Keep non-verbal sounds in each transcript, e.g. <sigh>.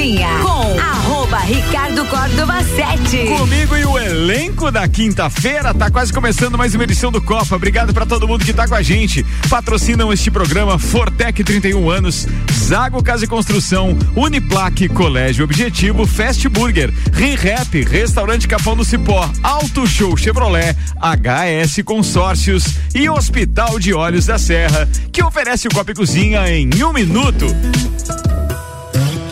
Cozinha com arroba Ricardo Córdova 7. Comigo e o elenco da quinta-feira, tá quase começando mais uma edição do Copa. Obrigado para todo mundo que tá com a gente. Patrocinam este programa Fortec 31 anos, Zago Casa e Construção, Uniplaque, Colégio Objetivo, Fast Burger, ReHap, Restaurante Capão do Cipó, Auto Show Chevrolet, HS Consórcios e Hospital de Olhos da Serra, que oferece o Copa e Cozinha em um minuto.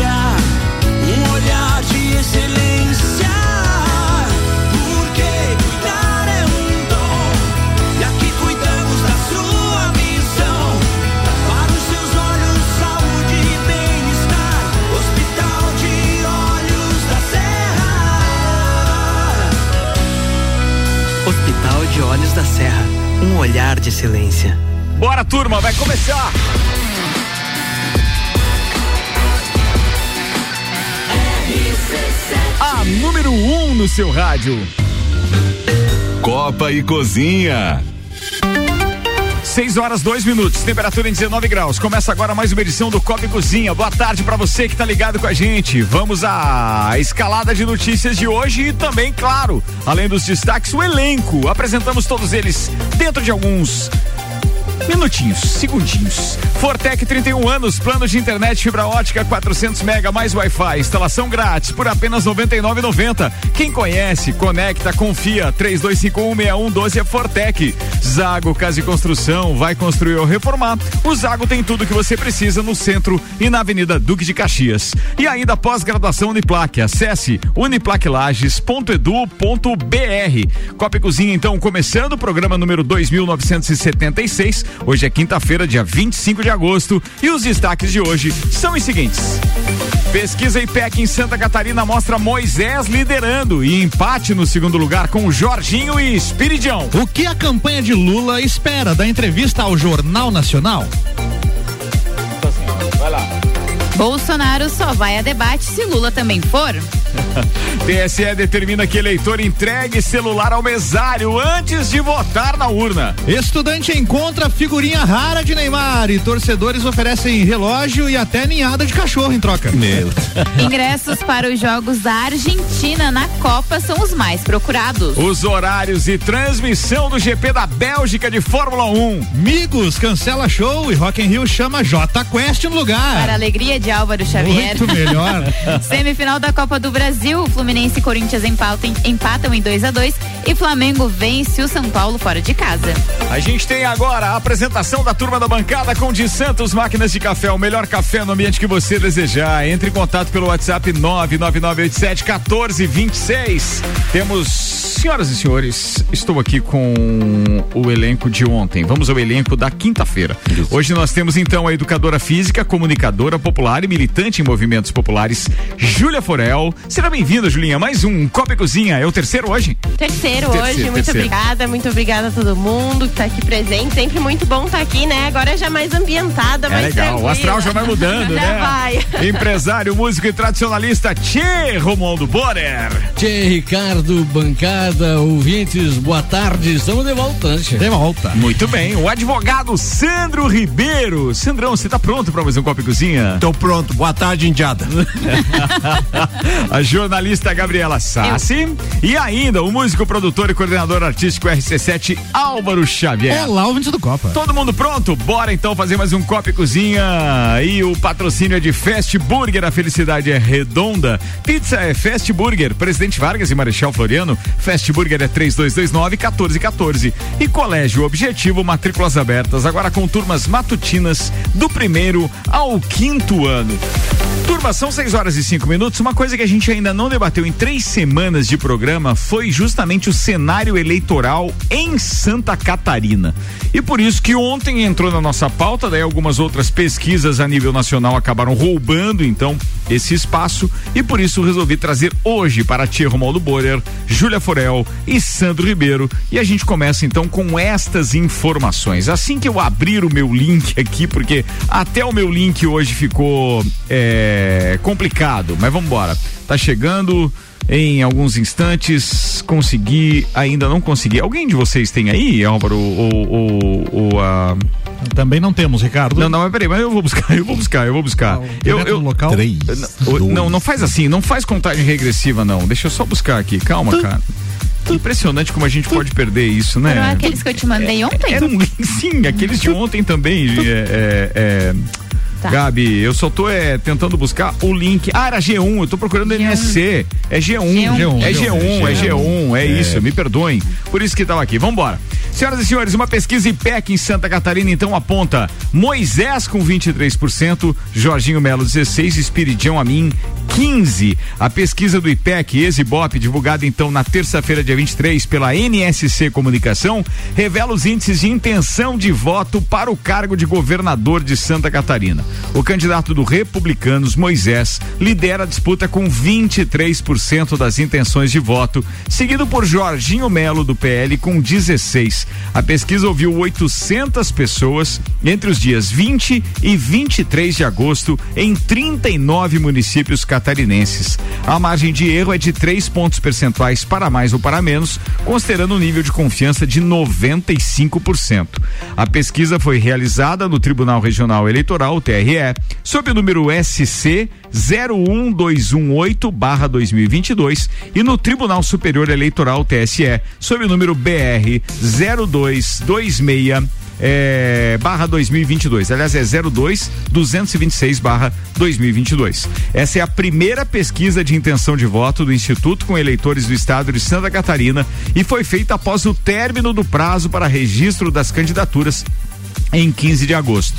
Um olhar de excelência. Porque cuidar é um dom. E aqui cuidamos da sua visão. Para os seus olhos, saúde e bem-estar. Hospital de Olhos da Serra. Hospital de Olhos da Serra. Um olhar de silêncio. Bora, turma, vai começar! A número 1 um no seu rádio. Copa e Cozinha. 6 horas, 2 minutos, temperatura em 19 graus. Começa agora mais uma edição do Copa e Cozinha. Boa tarde para você que tá ligado com a gente. Vamos à escalada de notícias de hoje e também, claro, além dos destaques, o elenco. Apresentamos todos eles dentro de alguns minutinhos, segundinhos. Fortec 31 anos, plano de internet fibra ótica 400 mega mais Wi-Fi, instalação grátis por apenas 99,90. Quem conhece, conecta, confia. 32516112 é Fortec. Zago Casa e Construção vai construir ou reformar. O Zago tem tudo que você precisa no centro e na Avenida Duque de Caxias. E ainda pós-graduação Uniplaque. Acesse uniplaquelages.edu.br. Copa e Cozinha então começando o programa número 2976. Hoje é quinta-feira, dia 25 de agosto, e os destaques de hoje são os seguintes. Pesquisa IPEC em Santa Catarina mostra Moisés liderando e empate no segundo lugar com Jorginho e Espiridião. O que a campanha de Lula espera da entrevista ao Jornal Nacional? Vai lá. Bolsonaro só vai a debate se Lula também for. <laughs> TSE determina que eleitor entregue celular ao mesário antes de votar na urna. Estudante encontra figurinha rara de Neymar e torcedores oferecem relógio e até ninhada de cachorro em troca. Meu. <laughs> Ingressos para os jogos da Argentina na Copa são os mais procurados. Os horários e transmissão do GP da Bélgica de Fórmula 1. Migos cancela show e Rock in Rio chama J Quest no lugar. Para a alegria de Álvaro Xavier. Muito melhor. <laughs> Semifinal da Copa do Brasil, Fluminense e Corinthians empatam, empatam em 2 a 2 e Flamengo vence o São Paulo fora de casa. A gente tem agora a apresentação da turma da bancada com de Santos Máquinas de Café, o melhor café no ambiente que você desejar. Entre em contato pelo WhatsApp 99987 1426. Temos, senhoras e senhores, estou aqui com o elenco de ontem. Vamos ao elenco da quinta-feira. Hoje nós temos então a educadora física, comunicadora popular e militante em movimentos populares, Júlia Forel. Seja bem-vinda, Julinha. Mais um Copa e Cozinha. É o terceiro hoje? Terceiro, Terceiro, hoje, muito terceiro. obrigada, muito obrigada a todo mundo que tá aqui presente. Sempre muito bom estar aqui, né? Agora já mais ambientada, É mais legal. O tranquila. astral já vai mudando, Já né? vai. <laughs> Empresário, músico e tradicionalista, Tchê Romualdo Borer. Tchê, Ricardo, bancada, ouvintes, boa tarde. Estamos de volta, né, Tchê? De volta. Muito bem. O advogado Sandro Ribeiro. Sandrão, você tá pronto para mais um Copa e Cozinha? Tô pronto. Boa tarde, Indiada. <laughs> a jornalista Gabriela Sassi e ainda o músico, produtor e coordenador artístico RC7 Álvaro Xavier. Olá, ouvintes do Copa. Todo mundo pronto? Bora então fazer mais um Copa e Cozinha. E o patrocínio é de Fast Burger, a felicidade é redonda. Pizza é Fast Burger, Presidente Vargas e Marechal Floriano. Fast Burger é 3229-1414. E Colégio Objetivo, matrículas abertas, agora com turmas matutinas do primeiro ao quinto ano. Turma, são 6 horas e 5 minutos. Uma coisa que a gente ainda não debateu em três semanas de programa foi justamente o cenário eleitoral em Santa Catarina. E por isso que ontem entrou na nossa pauta, daí algumas outras pesquisas a nível nacional acabaram roubando, então, esse espaço e por isso resolvi trazer hoje para ti Romualdo Borer, Júlia Forel e Sandro Ribeiro. E a gente começa então com estas informações. Assim que eu abrir o meu link aqui, porque até o meu link hoje ficou é, complicado, mas vamos embora. Tá chegando em alguns instantes. Consegui, ainda não consegui. Alguém de vocês tem aí, Álvaro, ou, ou, ou a. Também não temos, Ricardo. Não, não, mas peraí, mas eu vou buscar, eu vou buscar, eu vou buscar. eu, eu, local? Três. não, não, não faz assim, não faz contagem regressiva, não. Deixa eu só buscar aqui, calma, cara. Impressionante como a gente pode perder isso, né? Foram aqueles que eu te mandei ontem? Era um, <laughs> sim, aqueles de ontem também. É, é, é, Tá. Gabi, eu só tô é, tentando buscar o link. Ah, era G1, eu tô procurando NSC. É G1. G1. É G1, é G1, é isso, me perdoem. Por isso que tava aqui. Vambora. Senhoras e senhores, uma pesquisa IPEC em Santa Catarina então aponta Moisés com 23%, Jorginho Melo 16, Espiridião Amin 15. A pesquisa do IPEC Exibop, divulgada então na terça-feira, dia 23, pela NSC Comunicação, revela os índices de intenção de voto para o cargo de governador de Santa Catarina. O candidato do Republicanos, Moisés, lidera a disputa com 23% das intenções de voto, seguido por Jorginho Melo do PL com 16. A pesquisa ouviu 800 pessoas entre os dias 20 e 23 de agosto em 39 municípios catarinenses. A margem de erro é de 3 pontos percentuais para mais ou para menos, considerando um nível de confiança de 95%. A pesquisa foi realizada no Tribunal Regional Eleitoral, TRE, sob o número SC 01218/2022 e no Tribunal Superior Eleitoral, TSE, sob o número BR 0226 é, barra 2022. Aliás, é 02 226 barra 2022. Essa é a primeira pesquisa de intenção de voto do Instituto com eleitores do estado de Santa Catarina e foi feita após o término do prazo para registro das candidaturas em 15 de agosto.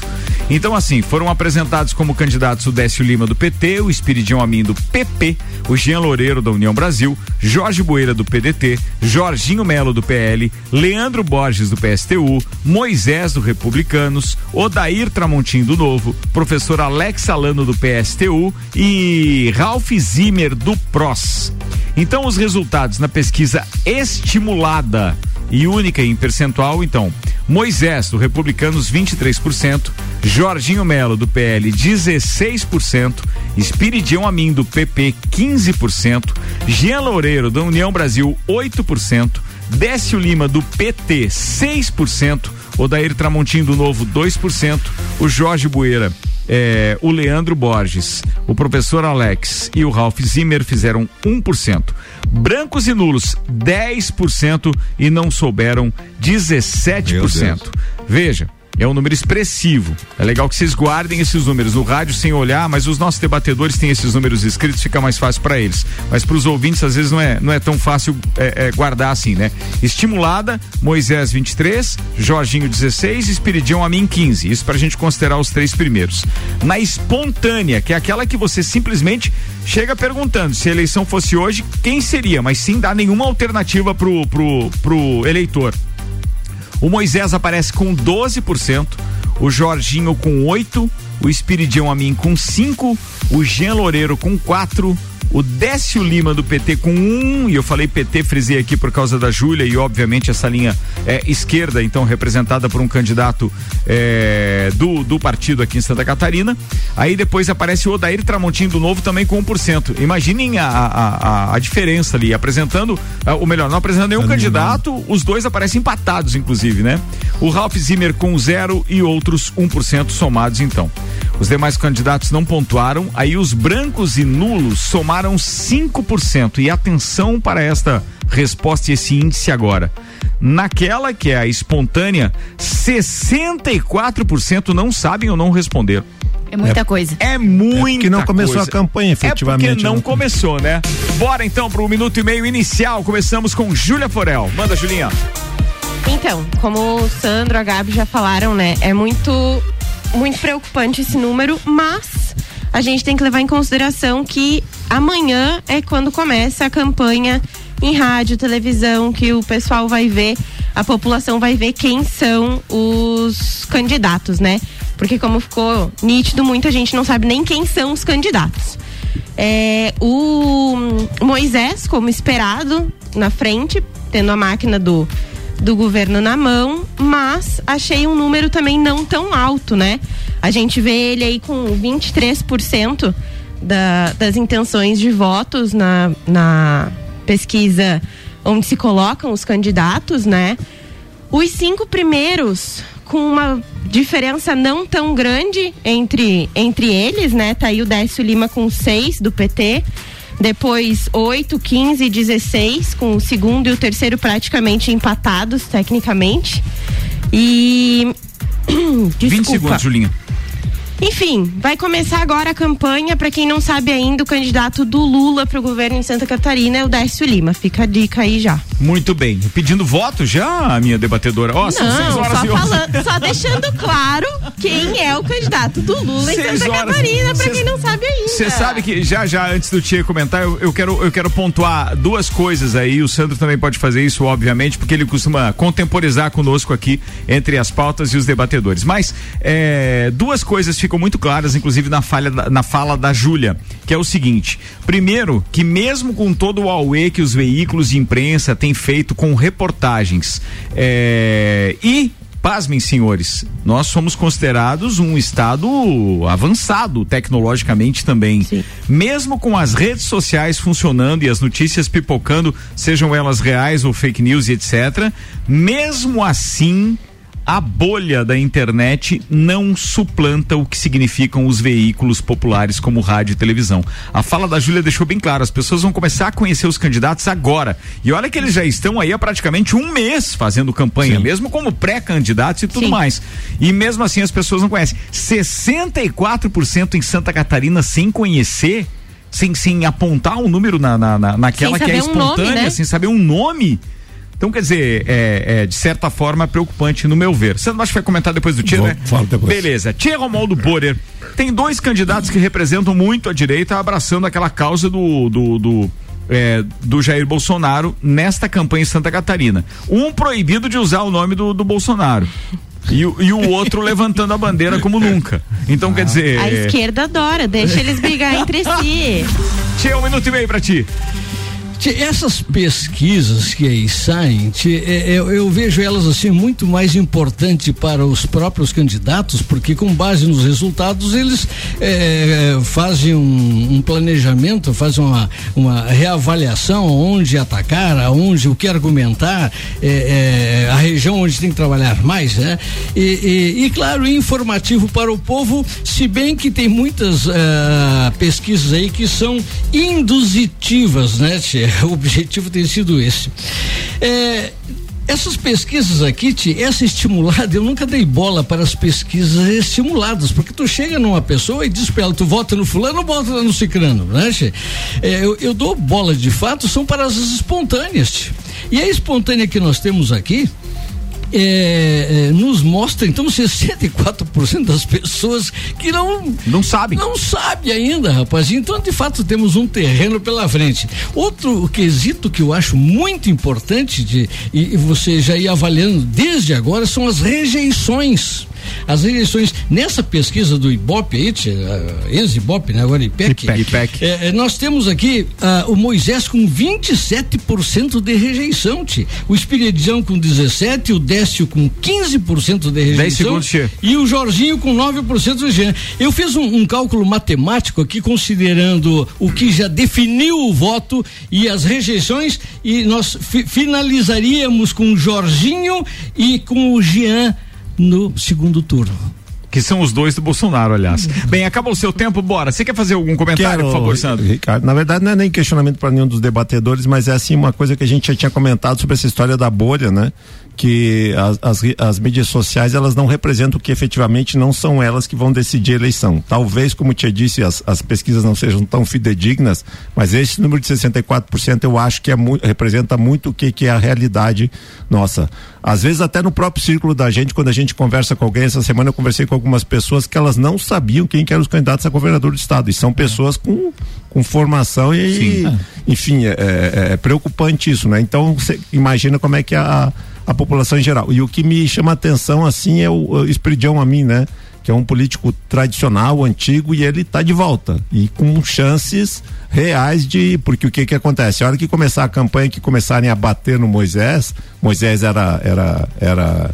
Então, assim, foram apresentados como candidatos o Décio Lima do PT, o Espiridião Amin do PP, o Jean Loureiro da União Brasil, Jorge Bueira do PDT, Jorginho Melo do PL, Leandro Borges do PSTU, Moisés do Republicanos, Odair Tramontim do Novo, professor Alex Alano do PSTU e Ralph Zimmer do PROS. Então, os resultados na pesquisa estimulada e única em percentual, então, Moisés, do Republicanos, 23%, Jorginho Melo, do PL, 16%, Espiridião Amin, do PP, 15%, Jean Loureiro, da União Brasil, 8%, Décio Lima, do PT, 6%, Odair Tramontim, do Novo, 2%, o Jorge Bueira, é, o Leandro Borges, o professor Alex e o Ralph Zimmer fizeram 1%. Brancos e nulos, 10% e não souberam 17%. Veja. É um número expressivo. É legal que vocês guardem esses números no rádio sem olhar, mas os nossos debatedores têm esses números escritos, fica mais fácil para eles. Mas para os ouvintes, às vezes, não é, não é tão fácil é, é, guardar assim, né? Estimulada, Moisés 23, Jorginho 16, Espiridião Amin 15. Isso para a gente considerar os três primeiros. Na espontânea, que é aquela que você simplesmente chega perguntando se a eleição fosse hoje, quem seria, mas sem dar nenhuma alternativa pro, pro, pro eleitor. O Moisés aparece com 12%, o Jorginho com 8%, o Espiridião Amin com 5%, o Jean Loureiro com 4%, o Décio Lima do PT com um, e eu falei PT, frisei aqui por causa da Júlia, e obviamente essa linha é esquerda, então representada por um candidato é, do, do partido aqui em Santa Catarina. Aí depois aparece o Odair Tramontim do Novo também com 1%. Imaginem a, a, a, a diferença ali, apresentando, ah, ou melhor, não apresentando nenhum candidato, os dois aparecem empatados, inclusive, né? O Ralph Zimmer com zero e outros 1% somados, então. Os demais candidatos não pontuaram, aí os brancos e nulos somaram 5%. E atenção para esta resposta e esse índice agora. Naquela que é a espontânea, 64% não sabem ou não responderam. É muita coisa. É muita que não começou coisa. a campanha, efetivamente. É porque não né? começou, né? Bora então pro minuto e meio inicial. Começamos com Júlia Forel. Manda, Julinha. Então, como o Sandro, a Gabi já falaram, né? É muito, muito preocupante esse número, mas a gente tem que levar em consideração que amanhã é quando começa a campanha em rádio, televisão, que o pessoal vai ver, a população vai ver quem são os candidatos, né? Porque como ficou nítido, muita gente não sabe nem quem são os candidatos. É, o Moisés, como esperado, na frente, tendo a máquina do, do governo na mão, mas achei um número também não tão alto, né? A gente vê ele aí com 23% da, das intenções de votos na, na pesquisa onde se colocam os candidatos, né? Os cinco primeiros com uma diferença não tão grande entre, entre eles, né? Tá aí o Décio Lima com 6 do PT, depois 8, 15 e 16, com o segundo e o terceiro praticamente empatados tecnicamente. E. <clears throat> 20 segundos, Julinha. Enfim, vai começar agora a campanha. Para quem não sabe ainda, o candidato do Lula para o governo em Santa Catarina é o Décio Lima. Fica a dica aí já. Muito bem. Pedindo voto já, minha debatedora? Ó, são seis horas só, e falando, só deixando claro quem é o candidato do Lula em Seis Santa horas. Catarina, para quem não sabe ainda. Você sabe que já já antes do Tia comentar, eu, eu quero eu quero pontuar duas coisas aí. O Sandro também pode fazer isso, obviamente, porque ele costuma contemporizar conosco aqui entre as pautas e os debatedores. Mas é, duas coisas ficam muito claras, inclusive na falha na fala da Júlia, que é o seguinte: primeiro, que mesmo com todo o auê que os veículos de imprensa têm feito com reportagens é, e Pasmem, senhores, nós somos considerados um estado avançado tecnologicamente também. Mesmo com as redes sociais funcionando e as notícias pipocando, sejam elas reais ou fake news e etc., mesmo assim, a bolha da internet não suplanta o que significam os veículos populares como rádio e televisão. A fala da Júlia deixou bem claro, as pessoas vão começar a conhecer os candidatos agora. E olha que eles já estão aí há praticamente um mês fazendo campanha, mesmo como pré-candidatos e tudo mais. E mesmo assim as pessoas não conhecem. 64% em Santa Catarina sem conhecer. Sem, sem apontar um número na, na, na- naquela que é saber um nome, espontânea, né? sem saber um nome. Então, quer dizer, é, é, de certa forma preocupante no meu ver. Você não acha que vai comentar depois do Tia, né? falo depois. Beleza. Tia Romualdo Borer. Tem dois candidatos que representam muito a direita, abraçando aquela causa do. do, do é, do Jair Bolsonaro nesta campanha em Santa Catarina. Um proibido de usar o nome do, do Bolsonaro. E, o- e o outro levantando a bandeira como nunca. Então, quer dizer. A esquerda adora, deixa eles brigar entre si. Tia, um minuto e meio pra ti. Essas pesquisas que aí saem, é, é, eu vejo elas assim muito mais importante para os próprios candidatos, porque com base nos resultados eles é, fazem um, um planejamento, fazem uma, uma reavaliação onde atacar, aonde o que argumentar, é, é, a região onde tem que trabalhar mais, né? E, e- e, claro, informativo para o povo, se bem que tem muitas ah, pesquisas aí que são induzitivas, né, tchê? <laughs> O objetivo tem sido esse. É, essas pesquisas aqui, essa estimulada, eu nunca dei bola para as pesquisas estimuladas, porque tu chega numa pessoa e diz para ela, tu vota no fulano ou vota no cicrano, né? É, eu, eu dou bola de fato, são para as espontâneas. E a espontânea que nós temos aqui, é, é, nos mostra então 64% das pessoas que não não sabem não sabe ainda rapaz. Então de fato temos um terreno pela frente. Outro quesito que eu acho muito importante de e, e você já ir avaliando desde agora são as rejeições as rejeições nessa pesquisa do Ibope uh, ex-Ibope, né? Agora IPEC. IPEC. É, é, nós temos aqui ah, o Moisés com 27% de rejeição, tia. o Espiridião com 17%, o Décio com 15% de rejeição. segundos. E o Jorginho com 9% de rejeição. Eu fiz um, um cálculo matemático aqui, considerando o que já definiu o voto e as rejeições, e nós fi- finalizaríamos com o Jorginho e com o Jean no segundo turno. Que são os dois do Bolsonaro, aliás. Bem, acabou o seu tempo, bora. Você quer fazer algum comentário, por favor, Sandro? Ricardo, na verdade não é nem questionamento para nenhum dos debatedores, mas é assim uma coisa que a gente já tinha comentado sobre essa história da bolha, né? Que as, as, as mídias sociais elas não representam o que efetivamente não são elas que vão decidir a eleição. Talvez, como te disse, as, as pesquisas não sejam tão fidedignas, mas esse número de 64% eu acho que é muito, representa muito o que, que é a realidade nossa. Às vezes até no próprio círculo da gente, quando a gente conversa com alguém, essa semana eu conversei com algumas pessoas que elas não sabiam quem que eram os candidatos a governador do estado. E são pessoas com, com formação e, enfim, é, é- é preocupante isso, né? Então você imagina como é que é a, a população em geral. E o que me chama a atenção assim é o, o a mim, né? Que é um político tradicional, antigo e ele está de volta e com chances reais de porque o que que acontece? A hora que começar a campanha que começarem a bater no Moisés, Moisés era era era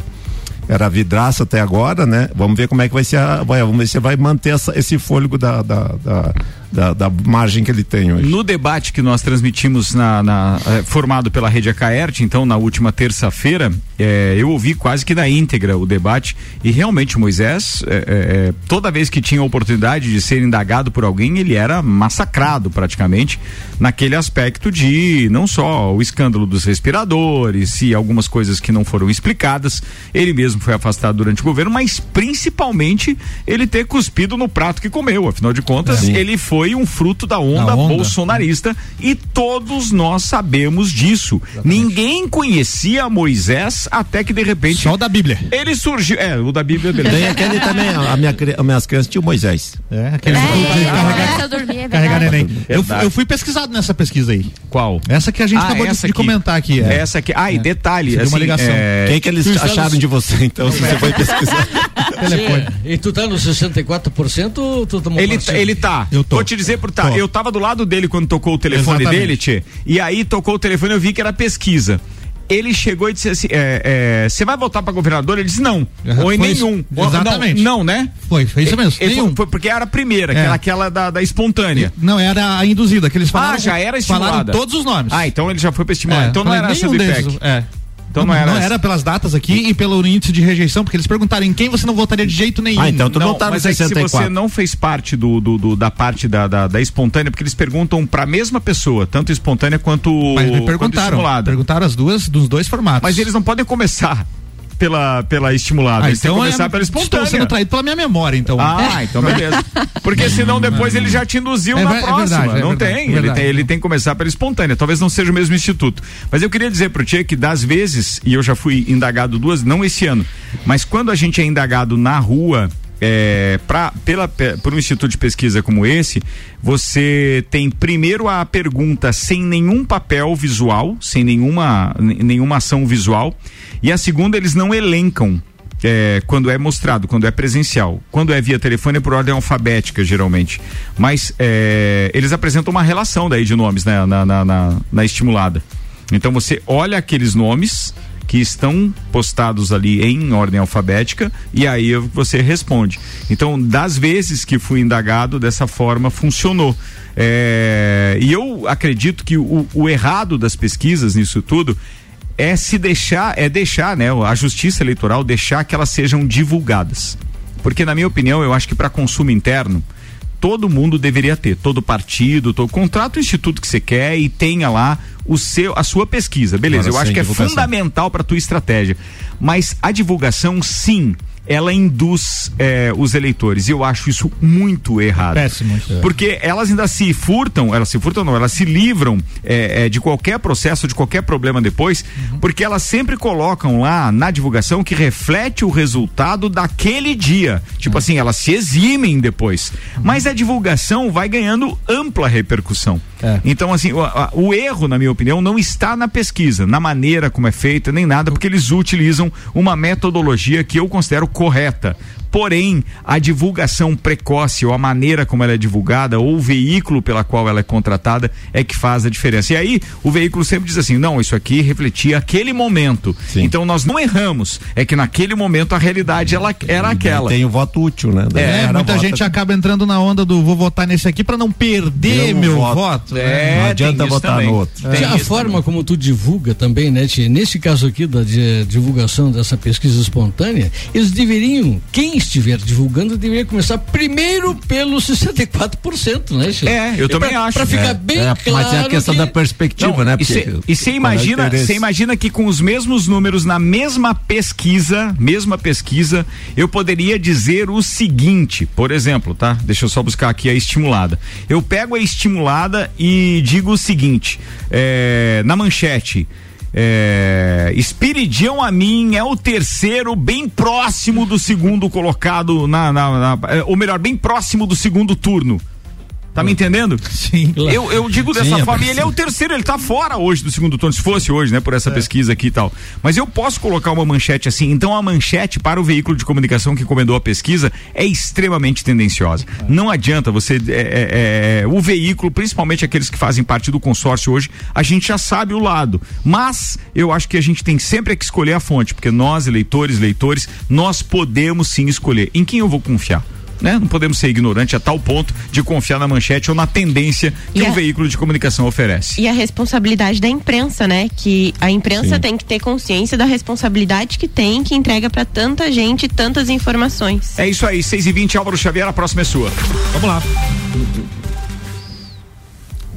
era vidraça até agora, né? Vamos ver como é que vai ser a, vai, vamos ver se vai manter essa, esse fôlego da, da, da, da, da margem que ele tem hoje. No debate que nós transmitimos na, na eh, formado pela rede Acaerte, então na última terça-feira, eh, eu ouvi quase que na íntegra o debate e realmente o Moisés, eh, eh, toda vez que tinha a oportunidade de ser indagado por alguém, ele era massacrado praticamente naquele aspecto de não só o escândalo dos respiradores e algumas coisas que não foram explicadas, ele mesmo foi afastado durante o governo, mas principalmente ele ter cuspido no prato que comeu, afinal de contas, Sim. ele foi um fruto da onda, Da onda. bolsonarista e todos nós sabemos disso. Ninguém conhecia Moisés até que de repente Só o da Bíblia. ele surgiu. É, o da Bíblia, beleza. Tem aquele também, a minha, as minhas crianças tinham Moisés. É, aquele É, carregar, essa eu dormi, é carregar neném. Eu, eu fui pesquisado nessa pesquisa aí. Qual? Essa que a gente Ah, acabou de, aqui. comentar aqui. É. Essa aqui. Ah, e detalhe. Você viu uma assim, ligação. é, Quem que eles acharam de você, então, se você foi pesquisar? <laughs> Telefone. E tu tá no 64% ou tu tomou Ele, parcial? ele tá. Eu tô. Vou te dizer por tá. Tô. Eu tava do lado dele quando tocou o telefone Exatamente. dele, Tchê. E aí tocou o telefone eu vi que era pesquisa. Ele chegou e disse assim: Você vai votar pra governador? Ele disse não. Aham, ou em isso. nenhum. Ou- Exatamente. Não, não, né? Foi, foi isso mesmo. Ele Nenhum. foi, foi porque era a primeira, que É. era aquela da, da espontânea. Não, era a induzida, que eles falaram. Ah, já era Falaram estimulada. todos os nomes. Ah, então ele já foi pra estimular. É, então não era essa do IPEC. É. Então não era Não essa. era pelas datas aqui e pelo índice de rejeição, porque eles perguntaram em quem você não votaria de jeito nenhum. Ah, então tu não, tá no mas é que se 64. você não fez parte do, do- do- da parte da, da, da espontânea, porque eles perguntam pra mesma pessoa, tanto espontânea quanto, Mas me quanto perguntaram. estimulada. Perguntaram as duas, dos dois formatos. Mas eles não podem começar pela, pela estimulada, ah, eles têm então que começar é, pela estou espontânea. sendo traído pela minha memória, então. Ah, então beleza. Porque senão depois ele já te induziu É na é próxima. verdade, é não verdade, tem. é Ele verdade. tem. Ele tem que começar pela espontânea. Talvez não seja o mesmo instituto. Mas eu queria dizer pro Tia que das vezes, e eu já fui indagado duas, não esse ano, mas quando a gente é indagado na rua. É, pra, pela, pe- por um instituto de pesquisa como esse, você tem primeiro a pergunta sem nenhum papel visual, sem nenhuma, nenhuma ação visual, e a segunda eles não elencam é, quando é mostrado, quando é presencial. Quando é via telefone é por ordem alfabética, geralmente. Mas é, eles apresentam uma relação daí de nomes né, na, na, na, na estimulada. Então você olha aqueles nomes que estão postados ali em ordem alfabética e aí você responde. Então, das vezes que fui indagado, dessa forma funcionou. É, e eu acredito que o, o errado das pesquisas nisso tudo é se deixar, é deixar, né, a justiça eleitoral deixar que elas sejam divulgadas. Porque na minha opinião, eu acho que para consumo interno, todo mundo deveria ter, todo partido, todo contrato o instituto que você quer e tenha lá o seu a sua pesquisa. Beleza, Agora, eu acho que é divulgação. fundamental para tua estratégia. Mas a divulgação, sim, ela induz eh, os eleitores. E eu acho isso muito errado. Péssimo. Porque elas ainda se furtam, elas se furtam não, elas se livram é, é, de qualquer processo, de qualquer problema depois, porque elas sempre colocam lá na divulgação que reflete o resultado daquele dia. Tipo assim, elas se eximem depois. Mas a divulgação vai ganhando ampla repercussão. É. Então, assim, o, a- o erro, na minha opinião, não está na pesquisa, na maneira como é feita, nem nada, porque eles utilizam uma metodologia que eu considero correta. Porém, a divulgação precoce ou a maneira como ela é divulgada ou o veículo pela qual ela é contratada é que faz a diferença. E aí, o veículo sempre diz assim: não, isso aqui refletia aquele momento. Sim. Então, nós não erramos. É que naquele momento a realidade ela era aquela. Tem o voto útil, né? É, cara muita vota. gente acaba entrando na onda do vou votar nesse aqui pra não perder Meu meu voto. voto. né? É, Não adianta votar também. no outro. Tem a forma como tu divulga também, né, Tia? Nesse caso aqui da di- divulgação dessa pesquisa espontânea, eles deveriam, quem estiver divulgando, deveria começar primeiro pelos 64%, né? É, eu também pra, acho. Pra ficar É, bem é, claro. mas é a questão que- da perspectiva, Não, né? e você é imagina, você imagina que com os mesmos números na mesma pesquisa, mesma pesquisa, eu poderia dizer o seguinte, por exemplo, tá? Deixa eu só buscar aqui a estimulada. Eu pego a estimulada e digo o seguinte, é, na manchete. É, Espiridião a mim é o terceiro, bem próximo do segundo colocado na, na- na- é, ou melhor, bem próximo do segundo turno. Tá me entendendo? Sim. Eu, eu digo dessa Sim, forma, e é ele é o terceiro, ele tá fora hoje do segundo turno, se fosse hoje, né, por essa pesquisa aqui e tal. Mas eu posso colocar uma manchete assim, então a manchete para o veículo de comunicação que encomendou a pesquisa é extremamente tendenciosa. Não adianta você, é, é, é, o veículo, principalmente aqueles que fazem parte do consórcio hoje, a gente já sabe o lado. Mas eu acho que a gente tem sempre que escolher a fonte, porque nós, eleitores, leitores, nós podemos sim escolher em quem eu vou confiar né? Não podemos ser ignorantes a tal ponto de confiar na manchete ou na tendência que E um a- veículo de comunicação oferece. E a responsabilidade da imprensa, né? Que a imprensa tem que ter consciência da responsabilidade que tem, que entrega pra tanta gente tantas informações. É isso aí, 6 e 20 Álvaro Xavier, a próxima é sua. Vamos lá.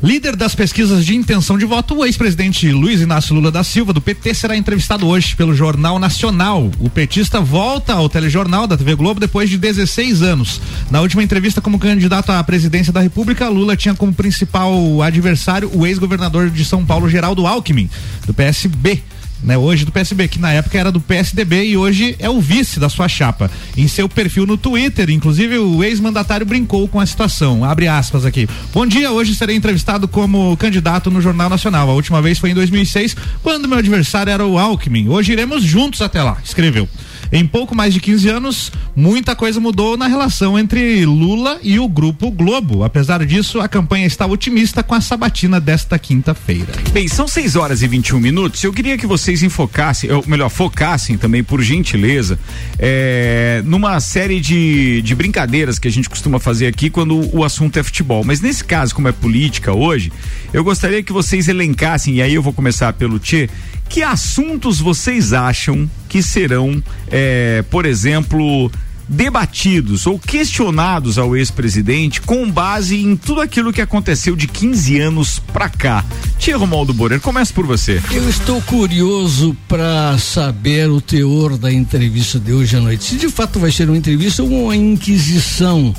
Líder das pesquisas de intenção de voto, o ex-presidente Luiz Inácio Lula da Silva, do PT, será entrevistado hoje pelo Jornal Nacional. O petista volta ao telejornal da TV Globo depois de 16 anos. Na última entrevista como candidato à presidência da República, Lula tinha como principal adversário o ex-governador de São Paulo, Geraldo Alckmin, do PSB. Né, hoje do PSB, que na época era do PSDB e hoje é o vice da sua chapa. Em seu perfil no Twitter, inclusive o ex-mandatário brincou com a situação. Abre aspas aqui. Bom dia, hoje serei entrevistado como candidato no Jornal Nacional. A última vez foi em 2006, quando meu adversário era o Alckmin. Hoje iremos juntos até lá, escreveu. Em pouco mais de 15 anos, muita coisa mudou na relação entre Lula e o Grupo Globo. Apesar disso, a campanha está otimista com a sabatina desta quinta-feira. Bem, são 6 horas e 21 minutos. Eu queria que vocês enfocassem, ou melhor, focassem também, por gentileza, é, numa série de, de brincadeiras que a gente costuma fazer aqui quando o assunto é futebol. Mas nesse caso, como é política hoje, eu gostaria que vocês elencassem, e aí eu vou começar pelo Tchê, que assuntos vocês acham que serão, é, por exemplo, debatidos ou questionados ao ex-presidente com base em tudo aquilo que aconteceu de 15 anos pra cá. Tia Romualdo Borer, começa por você. Eu estou curioso para saber o teor da entrevista de hoje à noite. Se de fato vai ser uma entrevista ou uma inquisição,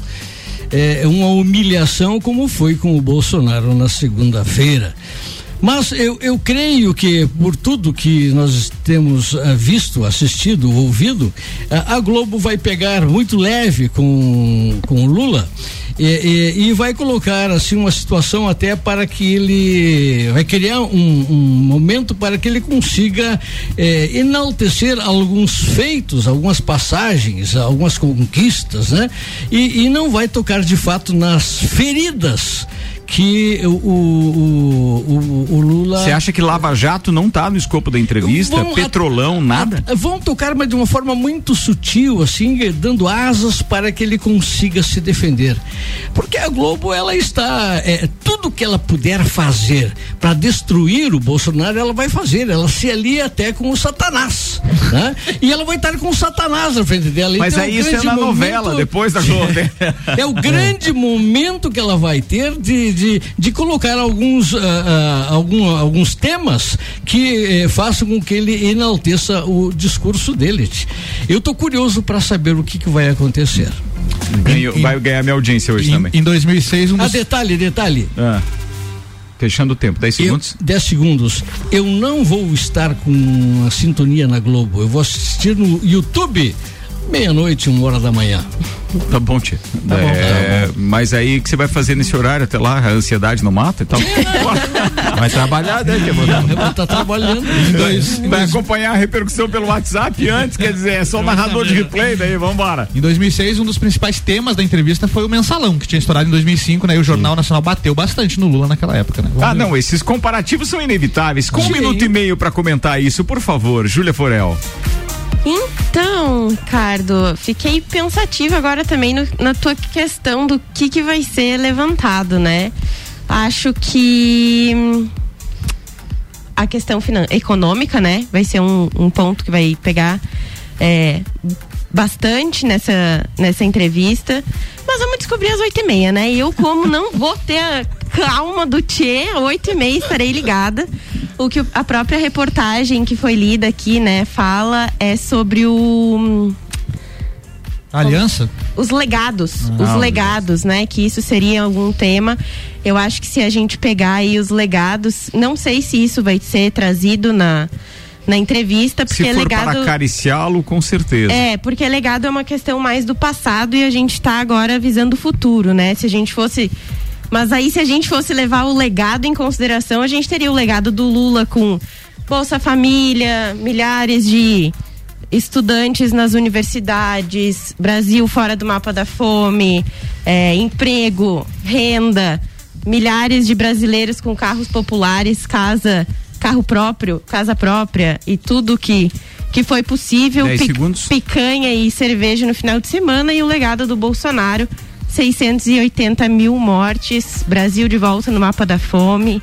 é, uma humilhação, como foi com o Bolsonaro na segunda-feira. Mas eu, eu creio que, por tudo que nós temos ah, visto, assistido, ouvido, ah, a Globo vai pegar muito leve com, com Lula. E, e- e vai colocar assim uma situação até para que ele vai criar um, um momento para que ele consiga eh, enaltecer alguns feitos, algumas passagens, algumas conquistas, né? E, e não vai tocar de fato nas feridas que o, o, o, o Lula Você acha que Lava Jato não tá no escopo da entrevista? Vão- Petrolão, nada? a- vão tocar, mas de uma forma muito sutil, assim, dando asas para que ele consiga se defender. Porque a Globo, ela está. eh, tudo que ela puder fazer para destruir o Bolsonaro, ela vai fazer. Ela se alia até com o Satanás. né? E ela vai estar com o Satanás na frente dela. Mas Então, aí o isso é na momento- novela, depois da Globo. né? <laughs> é o grande <laughs> momento que ela vai ter de, de, de colocar alguns, ah, ah, algum- alguns temas que eh, façam com que ele enalteça o discurso dele. Eu estou curioso para saber o que, que vai acontecer. Ganhou- vai ganhar minha audiência hoje Em, também. em 2006, um Ah, dos, detalhe, detalhe. Ah. Fechando o tempo, 10 Eu, segundos. 10 segundos. Eu não vou estar com a sintonia na Globo. Eu vou assistir no YouTube meia-noite, uma hora da manhã. Tá bom, tia. Tá bom, É, Mas aí o que você vai fazer nesse horário até lá? A ansiedade não mata e tal? <laughs> Vai trabalhar, né, tia estar trabalhando. Vai acompanhar a repercussão pelo WhatsApp antes, quer dizer, é só narrador de replay, daí vambora. Em 2006, um dos principais temas da entrevista foi o mensalão, que tinha estourado em 2005, né? E o Jornal Nacional bateu bastante no Lula naquela época, né? Vamos Ah, ver. não, esses comparativos são inevitáveis. Com um Sim. minuto e meio pra comentar isso, por favor, Júlia Forel. Então, Ricardo, fiquei pensativa agora também no- na tua questão do que, que vai ser levantado, né? Acho que hum, a questão econômica, né? Vai ser um, um ponto que vai pegar é, bastante nessa, nessa entrevista. Mas vamos descobrir às oito e meia, né? Eu, como não vou ter a calma do Tchê, oito e meia estarei ligada. O que a própria reportagem que foi lida aqui, né, fala é sobre o Aliança? os legados, Ah, os os legados, né? Que isso seria algum tema. Eu acho que se a gente pegar aí os legados, não sei se isso vai ser trazido na, na entrevista, porque Se for legado. para acariciá-lo, com certeza. É, porque legado é uma questão mais do passado e a gente está agora visando o futuro, né? Se a gente fosse Mas aí, se a gente fosse levar o legado em consideração, a gente teria o legado do Lula com Bolsa Família, milhares de estudantes nas universidades, Brasil fora do mapa da fome, é, emprego, renda, milhares de brasileiros com carros populares, casa, carro próprio, casa própria e tudo que que foi possível, segundos. picanha e cerveja no final de semana e o legado do Bolsonaro, 680 mil mortes, Brasil de volta no mapa da fome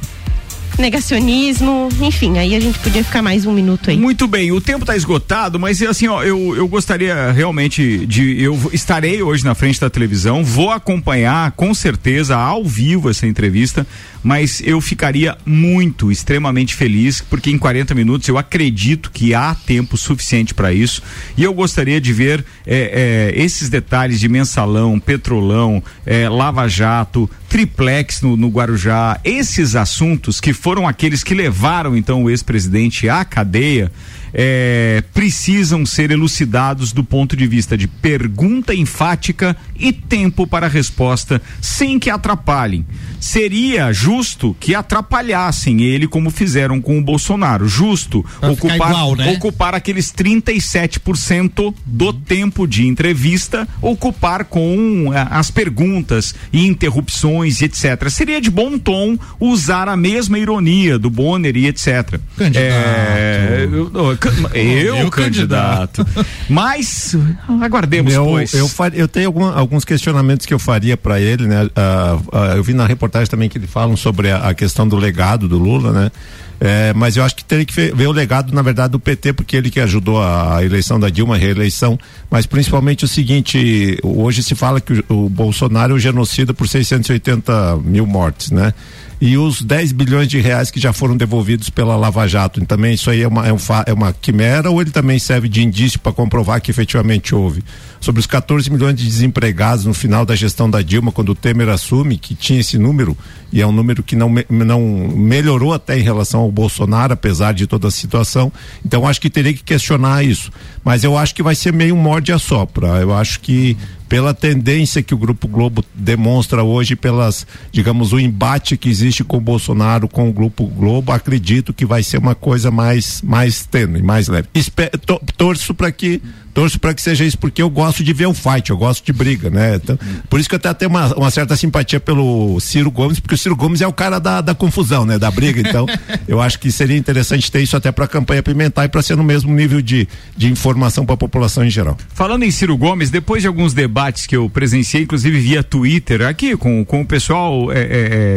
negacionismo, enfim, aí a gente podia ficar mais um minuto aí. Muito bem, o tempo está esgotado, mas assim, ó, eu, eu gostaria realmente de. Eu estarei hoje na frente da televisão, vou acompanhar com certeza ao vivo essa entrevista, mas eu ficaria muito, extremamente feliz, porque em 40 minutos eu acredito que há tempo suficiente para isso. E eu gostaria de ver é, é, esses detalhes de mensalão, petrolão, é, lava-jato, triplex no, no Guarujá, esses assuntos que foram aqueles que levaram então o ex-presidente à cadeia. É, precisam ser elucidados do ponto de vista de pergunta enfática e tempo para resposta, sem que atrapalhem. Seria justo que atrapalhassem ele, como fizeram com o Bolsonaro. Justo Pra ocupar, igual, né? ocupar aqueles 37% do tempo de entrevista, ocupar com ah, as perguntas e interrupções etc. Seria de bom tom usar a mesma ironia do Bonner e etc. Candidato. É, eu, eu, eu, Eu candidato. Mas aguardemos, eu, pois. eu, far- eu tenho alguma- alguns questionamentos que eu faria para ele, né? Ah, ah, eu vi na reportagem também que ele falam sobre a, a questão do legado do Lula, né? É, mas eu acho que teria que ver, o legado, na verdade, do PT, porque ele que ajudou a, eleição da Dilma, a reeleição, mas principalmente o seguinte, hoje se fala que o, o Bolsonaro é o genocida por 680 mil mortes, né? e os 10 bilhões de reais que já foram devolvidos pela Lava Jato. E também isso aí é uma, é, um é uma quimera ou ele também serve de indício para comprovar que efetivamente houve? Sobre os 14 milhões de desempregados no final da gestão da Dilma, quando o Temer assume, que tinha esse número, e é um número que não, não melhorou até em relação ao Bolsonaro, apesar de toda a situação. Então acho que teria que questionar isso. Mas eu acho que vai ser meio um morde a sopra. Eu acho que pela tendência que o Grupo Globo demonstra hoje, pelas, digamos, o embate que existe com o Bolsonaro, com o Grupo Globo, acredito que vai ser uma coisa mais, mais tênue, mais leve. Espe- to- torço para que torço para que seja isso, porque eu gosto de ver o fight, eu gosto de briga, né? Então, por isso que eu até tenho uma, uma certa simpatia pelo Ciro Gomes, porque o Ciro Gomes é o cara da, da confusão, né? Da briga. Então, <laughs> eu acho que seria interessante ter isso até para a campanha pimentar e para ser no mesmo nível de, de informação para a população em geral. Falando em Ciro Gomes, depois de alguns debates que eu presenciei, inclusive via Twitter, aqui com, com o pessoal é, é,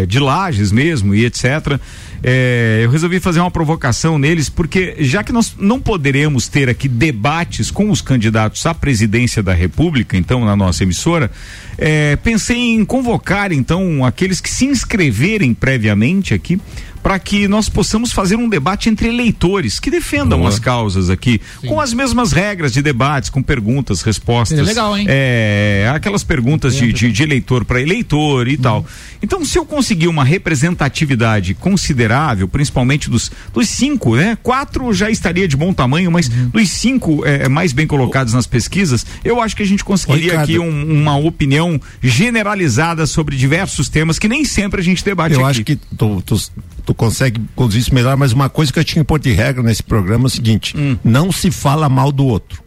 é, de Lages mesmo e etc., é, eu resolvi fazer uma provocação neles, porque já que nós não poderemos ter aqui debates com os candidatos à presidência da República, então, na nossa emissora, é, pensei em convocar, então, aqueles que se inscreverem previamente aqui para que nós possamos fazer um debate entre eleitores que defendam Boa. as causas aqui, com as mesmas regras de debates, com perguntas, respostas. Seria legal, hein? É, aquelas perguntas de, de, de eleitor para eleitor e tal. Então, se eu conseguir uma representatividade considerável, principalmente dos, dos cinco, né? Quatro já estaria de bom tamanho, mas dos cinco é, mais bem colocados nas pesquisas, eu acho que a gente conseguiria Ricardo. aqui um- uma opinião generalizada sobre diversos temas que nem sempre a gente debate Eu aqui. acho que tu, tu, tu consegue conduzir isso melhor, mas uma coisa que eu tinha pôr de regra nesse programa é o seguinte: Hum. não se fala mal do outro.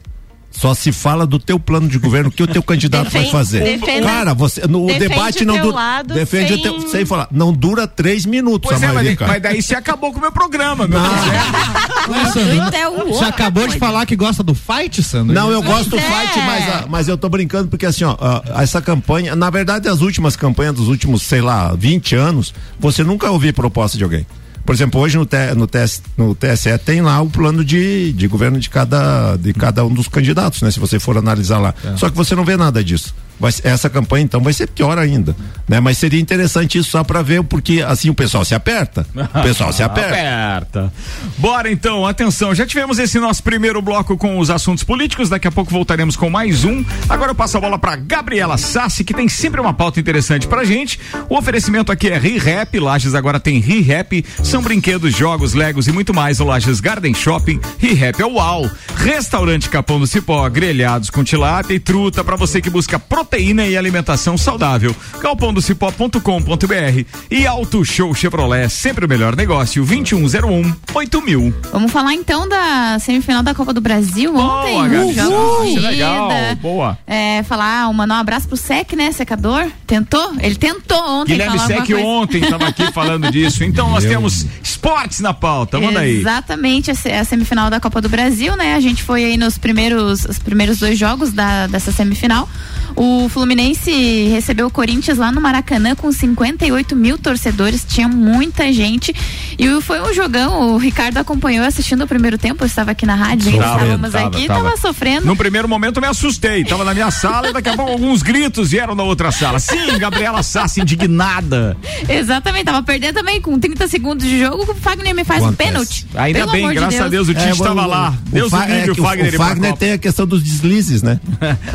Só se fala do teu plano de governo, o que o teu candidato vai Defende- fazer. defenda- Cara, você, no defende debate o não teu dura. lado defende o sem- teu, sem falar. Não dura três minutos Pois a é, mas, maioria, cara. mas daí você acabou com o meu programa, meu Deus. <laughs> O você acabou de falar que gosta do fight, Sandro? Não, eu gosto do é. fight, mas, ah, mas eu tô brincando porque assim, ó, ah, essa campanha, na verdade, as últimas campanhas dos últimos, sei lá, 20 anos, você nunca ouviu proposta de alguém. Por exemplo, hoje no, no, TS, no TSE tem lá o plano de, de governo de cada, de cada um dos candidatos, né? Se você for analisar lá. Só que você não vê nada disso. Vai essa campanha, então, vai ser pior ainda. Né? Mas seria interessante isso só para ver, porque assim o pessoal se aperta. O pessoal se <laughs> aperta. Aperta. Bora então, atenção, já tivemos esse nosso primeiro bloco com os assuntos políticos, daqui a pouco voltaremos com mais um. Agora eu passo a bola para Gabriela Sassi, que tem sempre uma pauta interessante pra gente. O oferecimento aqui é ReHap, Lages agora tem ReHap, são brinquedos, jogos, legos e muito mais no Lages Garden Shopping. ReHap é o UAU. Restaurante Capão do Cipó, grelhados com tilápia e truta para você que busca proteína proteína e alimentação saudável. galpondocipó.com.br e Auto Show Chevrolet, sempre o melhor negócio, 2101 8000. Vamos falar então da semifinal da Copa do Brasil ontem. Boa, ida. legal, boa. É, falar, um, mandar um abraço pro Sec, né, secador. Tentou? Ele tentou ontem Guilherme Sec coisa. ontem estava aqui <laughs> falando disso. Então nós temos esportes na pauta. Manda aí. Exatamente, a semifinal da Copa do Brasil, né? A gente foi aí nos primeiros, os primeiros dois jogos da, dessa semifinal. O Fluminense recebeu o Corinthians lá no Maracanã com 58 mil torcedores, tinha muita gente. E o- foi um jogão, o Ricardo acompanhou assistindo o primeiro tempo, eu estava aqui na rádio, Tava, estávamos tava, aqui, tava. tava sofrendo. No primeiro momento eu me assustei. Tava na minha sala e daqui a pouco alguns gritos vieram na outra sala. Sim, Gabriela Sassi indignada. <laughs> Exatamente, tava perdendo também com 30 segundos de jogo, o Fagner me faz um pênalti. Ainda Pelo bem, de graças a Deus o Tite É, estava o- lá. o Deus o é livre que o Fagner ir O Fagner tem a questão dos deslizes, né?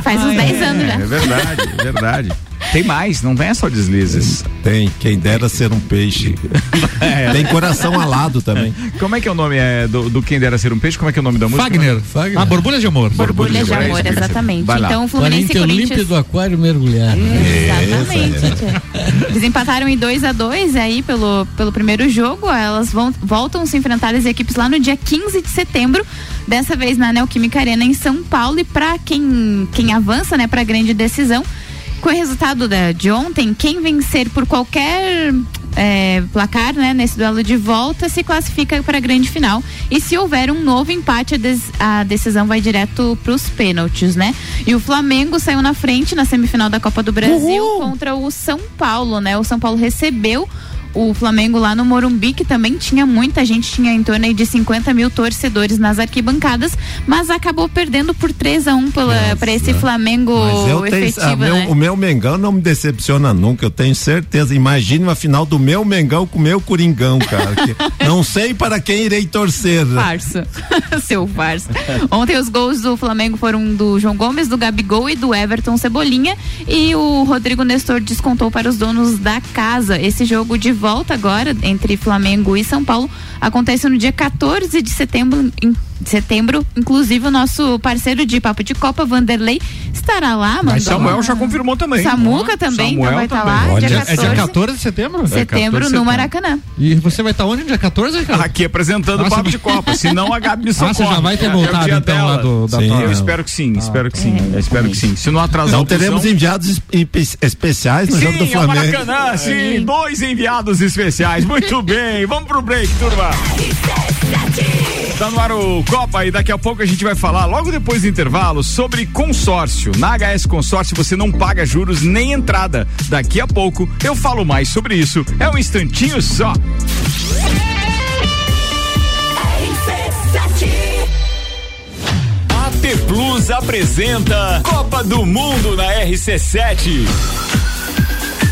Faz uns 10 anos já. É verdade, é verdade. Tem mais, não tem só deslizes. Tem, quem dera ser um peixe. <laughs> É. Tem coração alado também. Como é que é o nome é, do, do Quem Dera Ser um Peixe? Como é que é o nome da música? Fagner. Fagner. Ah, borbulhas de amor. Borbulha de é amor, eu exatamente. Vai lá. Então Fluminense e Corinthians. límpido aquário mergulhar. Exatamente. Eles empataram em 2 a 2 aí pelo, pelo primeiro jogo. Elas vão, voltam a se enfrentar as equipes lá no dia 15 de setembro. Dessa vez na Neoquímica Arena em São Paulo. E para quem, quem avança, né, para grande decisão, com o resultado da, de ontem, quem vencer por qualquer é, placar, né, nesse duelo de volta, se classifica para a grande final. E se houver um novo empate, a, des- a decisão vai direto para os pênaltis, né? E o Flamengo saiu na frente na semifinal da Copa do Brasil contra o São Paulo, né? O São Paulo recebeu o Flamengo lá no Morumbi, que também tinha muita gente, tinha em torno aí de 50 mil torcedores nas arquibancadas, mas acabou perdendo por 3 a 1 para esse Flamengo Mas eu tenho, efetivo, ah, meu- né? o meu Mengão não me decepciona nunca, eu tenho certeza. Imagine uma final do meu Mengão com o meu Coringão, cara. <laughs> não sei para quem irei torcer. né? Farsa. <laughs> Seu farsa. Ontem os gols do Flamengo foram do João Gomes, do Gabigol e do Everton Cebolinha. E o Rodrigo Nestor descontou para os donos da casa. Esse jogo de volta agora entre Flamengo e São Paulo acontece no dia 14 de setembro. Em de setembro, inclusive o nosso parceiro de Papo de Copa, Vanderlei, estará lá. Mas Samuel uma- já confirmou também. Samuca também, Samuel então vai estar também. lá, Olha, dia É 14 dia 14 de setembro? de setembro 14 de no. Maracanã. E você vai estar onde no dia 14, Ricardo? Aqui apresentando o Nossa, Papo de Copa, senão a Gabi me Ah, você socorre. já vai ter É, é voltado dia então dela. lá do, da Sim. tua- Eu espero que sim, espero que sim, eu espero que sim. Se não atrasar o busão- teremos enviados es- espe- especiais no jogo do Sim, Flamengo. Maracanã, sim, dois enviados especiais. Muito bem, vamos pro break, turma. Tá no ar o Copa e daqui a pouco a gente vai falar, logo depois do intervalo, sobre consórcio. Na HS Consórcio você não paga juros nem entrada. Daqui a pouco eu falo mais sobre isso. É um instantinho só. AT Plus apresenta Copa do Mundo na RC7.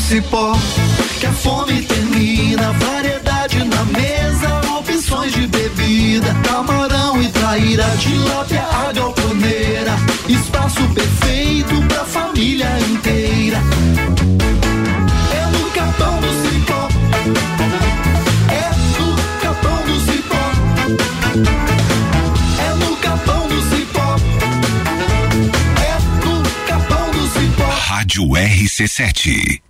cipó que a fome termina. Variedade na mesa, opções de bebida. Camarão e traíra, tilápia, a galponeira. Espaço perfeito pra família inteira. É no capão do cipó. É no capão do cipó. É no capão do cipó. É no capão do cipó. Rádio RC7.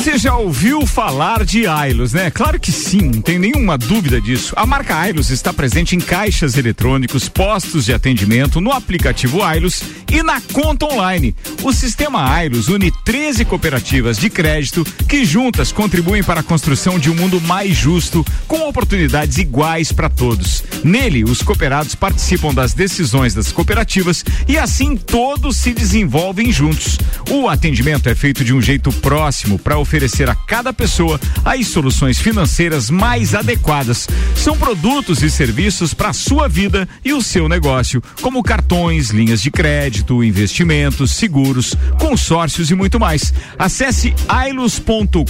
Você já ouviu falar de Ailos, né? Claro que sim, não tem nenhuma dúvida disso. A marca Ailos está presente em caixas eletrônicos, postos de atendimento, no aplicativo Ailos e na conta online. O sistema Ailos une 13 cooperativas de crédito que juntas contribuem para a construção de um mundo mais justo, com oportunidades iguais para todos. Nele, os cooperados participam das decisões das cooperativas e assim todos se desenvolvem juntos. O atendimento é feito de um jeito próximo para oferecer a cada pessoa as soluções financeiras mais adequadas. São produtos e serviços para a sua vida e o seu negócio, como cartões, linhas de crédito, investimentos, seguros, consórcios e muito mais. Acesse ailos.coop.br.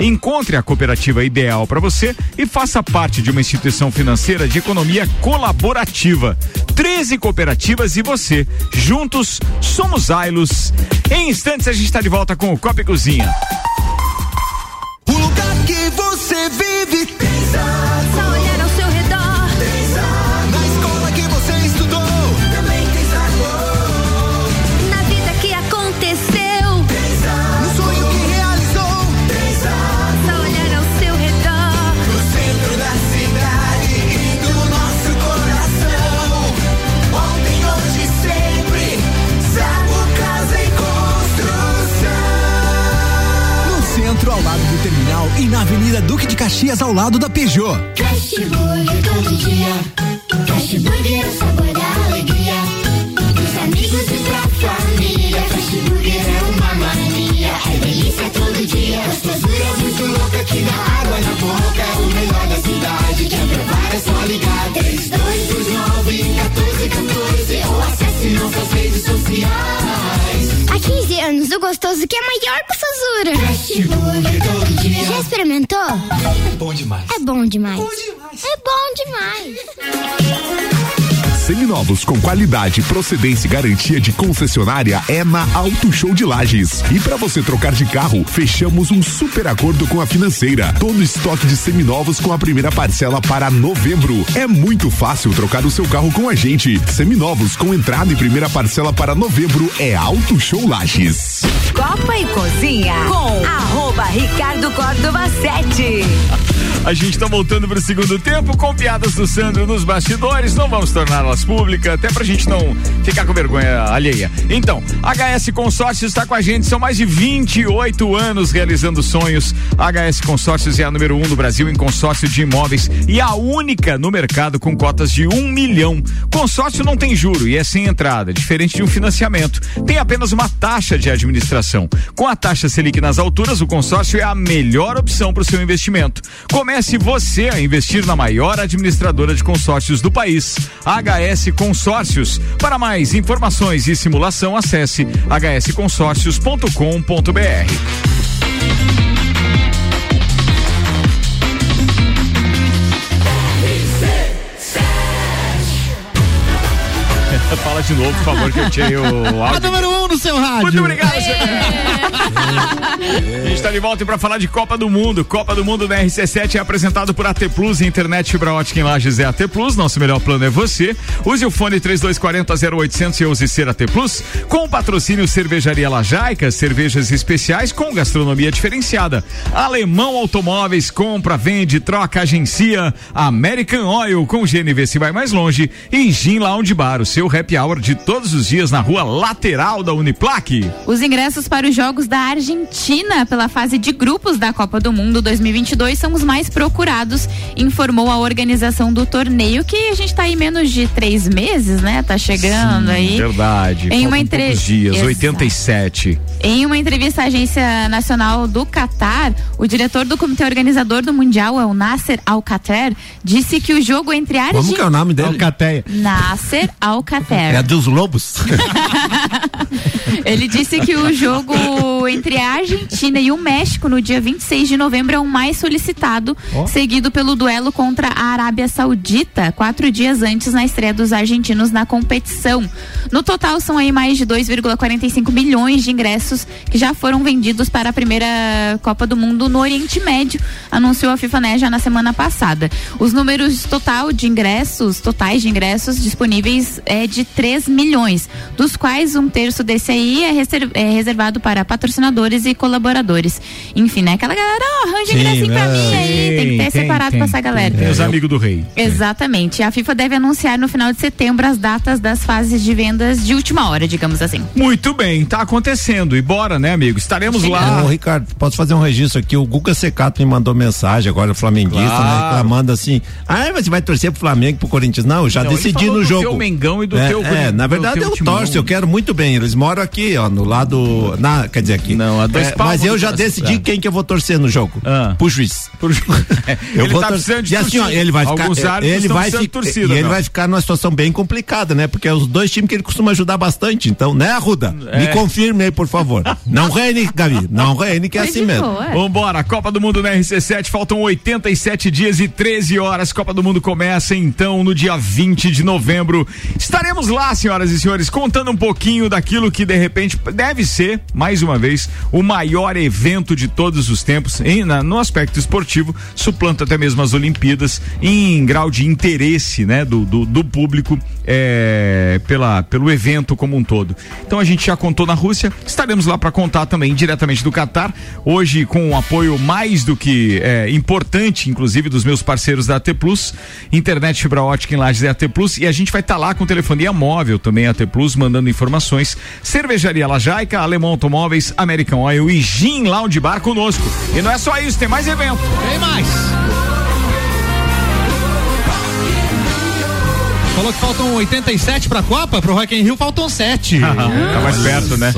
Encontre a cooperativa ideal para você e faça parte de uma instituição financeira de economia colaborativa. 13 cooperativas e você. Juntos somos Ailos. Em instantes a gente está de volta com o Copa e Cozinha. O lugar que você vive tem e na Avenida Duque de Caxias, ao lado da Peugeot. Fast Burger todo dia. Fast Burger é o sabor da alegria. Dos amigos e da família. Fast Burger é uma mania. É delícia todo dia. Gostosura muito louca que dá água na boca. É o melhor da cidade. Quer provar é só ligar. 3229 1414 ou acesse nossas redes sociais. Há 15 anos, o gostoso que é maior que o Sazura. Fast Burger todo dia. Já experimentou? É bom demais. É bom demais. É bom demais. Seminovos com qualidade, procedência e garantia de concessionária é na Auto Show de Lages. E para você trocar de carro, fechamos um super acordo com a financeira. Todo estoque de seminovos com a primeira parcela para novembro. É muito fácil trocar o seu carro com a gente. Seminovos com entrada e primeira parcela para novembro é Auto Show Lages. Copa e Cozinha com arroba Ricardo Córdova 7. A gente tá voltando pro segundo tempo com piadas do Sandro nos bastidores. Não vamos torná-las públicas, até pra gente não ficar com vergonha alheia. Então, HS Consórcios está com a gente, são mais de 28 anos realizando sonhos. HS Consórcios é a número um do Brasil em consórcio de imóveis e a única no mercado com cotas de um milhão. Consórcio não tem juro e é sem entrada, diferente de um financiamento. Tem apenas uma taxa de administração. Com a taxa Selic nas alturas, o consórcio é a melhor opção para o seu investimento. Comece você a investir na maior administradora de consórcios do país, HS Consórcios. Para mais informações e simulação, acesse hsconsórcios.com.br. De novo, por favor, que eu tirei o A <laughs> áudio. número um no seu rádio. Muito obrigado, A gente está de volta para falar de Copa do Mundo. Copa do Mundo da RC7 é apresentado por AT Plus, internet fibra ótica em Lages é AT Plus. Nosso melhor plano é você. Use o fone 3240 0800 e use ser AT Plus. Com o patrocínio Cervejaria Lajaica, cervejas especiais com gastronomia diferenciada. Alemão Automóveis, compra, vende, troca, agencia. American Oil com GNV se vai mais longe. E Gin Lounge Bar, o seu happy hour de todos os dias na rua lateral da Uniplaque. Os ingressos para os Jogos da Argentina pela fase de grupos da Copa do Mundo 2022 são os mais procurados, informou a organização do torneio, que a gente tá aí menos de três meses, né? Tá chegando aí. Verdade. Em uma Faltam entre- poucos dias, Exato. 87. Em uma entrevista à Agência Nacional do Catar, o diretor do comitê organizador do Mundial, o Nasser Al-Qatar, disse que o jogo entre a Como Argentina. que é o nome dele? Alcateia. Nasser Al-Qatar. É a dos lobos? <laughs> Ele disse que o jogo entre a Argentina e o México no dia 26 de novembro é o mais solicitado, Ó. seguido pelo duelo contra a Arábia Saudita, quatro dias antes na estreia dos argentinos na competição. No total, são aí mais de 2,45 milhões de ingressos que já foram vendidos para a primeira Copa do Mundo no Oriente Médio, anunciou a FIFA né, já na semana passada. Os números total de ingressos, totais de ingressos disponíveis é de 3 milhões, dos quais um terço desse aí é, reser- é reservado para patrocinadores e colaboradores. Enfim, né? Aquela galera, ó, arranja Sim, ingressinho pra mim aí, tem que ter Tem, separado tem, pra essa galera. Tem os amigos do rei. Exatamente. A FIFA deve anunciar no final de setembro as datas das fases de de última hora, digamos assim. Muito bem, tá acontecendo. E bora, né, amigo? Estaremos lá. Ô, Ricardo, posso fazer um registro aqui? O Guga Secato me mandou mensagem agora, o flamenguista, Claro. né, reclamando assim. Ah, mas você vai torcer pro Flamengo, pro Corinthians? Não, eu já Não, ele decidi falou no do jogo. teu Mengão e do é, teu É, na do verdade eu torço, eu quero muito bem. Eles moram aqui, ó, no lado. Na, quer dizer, aqui. Não, dois palmos mas eu do já decidi É. quem que eu vou torcer no jogo. Pro juiz. <laughs> Eu Ele vou tá tor- precisando de E assim, ó, ele vai ficar. Alguns Ele estão vai ficar. torcida, E ele vai ficar numa situação bem complicada, né? Porque é os dois times que ele costuma ajudar bastante. Então, né, Arruda? Me É. confirme aí, por favor. Não <laughs> reine, Gabi. Não reine, que é assim mesmo. Vambora, Copa do Mundo na RC7, faltam 87 dias e 13 horas. Copa do Mundo começa então no dia 20 de novembro. Estaremos lá, senhoras e senhores, contando um pouquinho daquilo que de repente deve ser, mais uma vez, o maior evento de todos os tempos em, na- no aspecto esportivo, suplanta até mesmo as Olimpíadas em grau de interesse, né, do, do, do público é, pela, pelo evento como um todo. Então a gente já contou na Rússia, estaremos lá para contar também diretamente do Catar, hoje com um apoio mais do que é, importante, inclusive dos meus parceiros da AT Plus, internet fibra ótica em Lages é AT Plus, e a gente vai estar lá com telefonia móvel também AT Plus, mandando informações. Cervejaria Lajaica, Alemão Automóveis, American Oil e Gin Lounge Bar conosco. E não é só isso, tem mais evento. Tem mais. Falou que faltam 87 pra Copa, pro Rock in Rio faltam 7. <laughs> tá mais perto, né?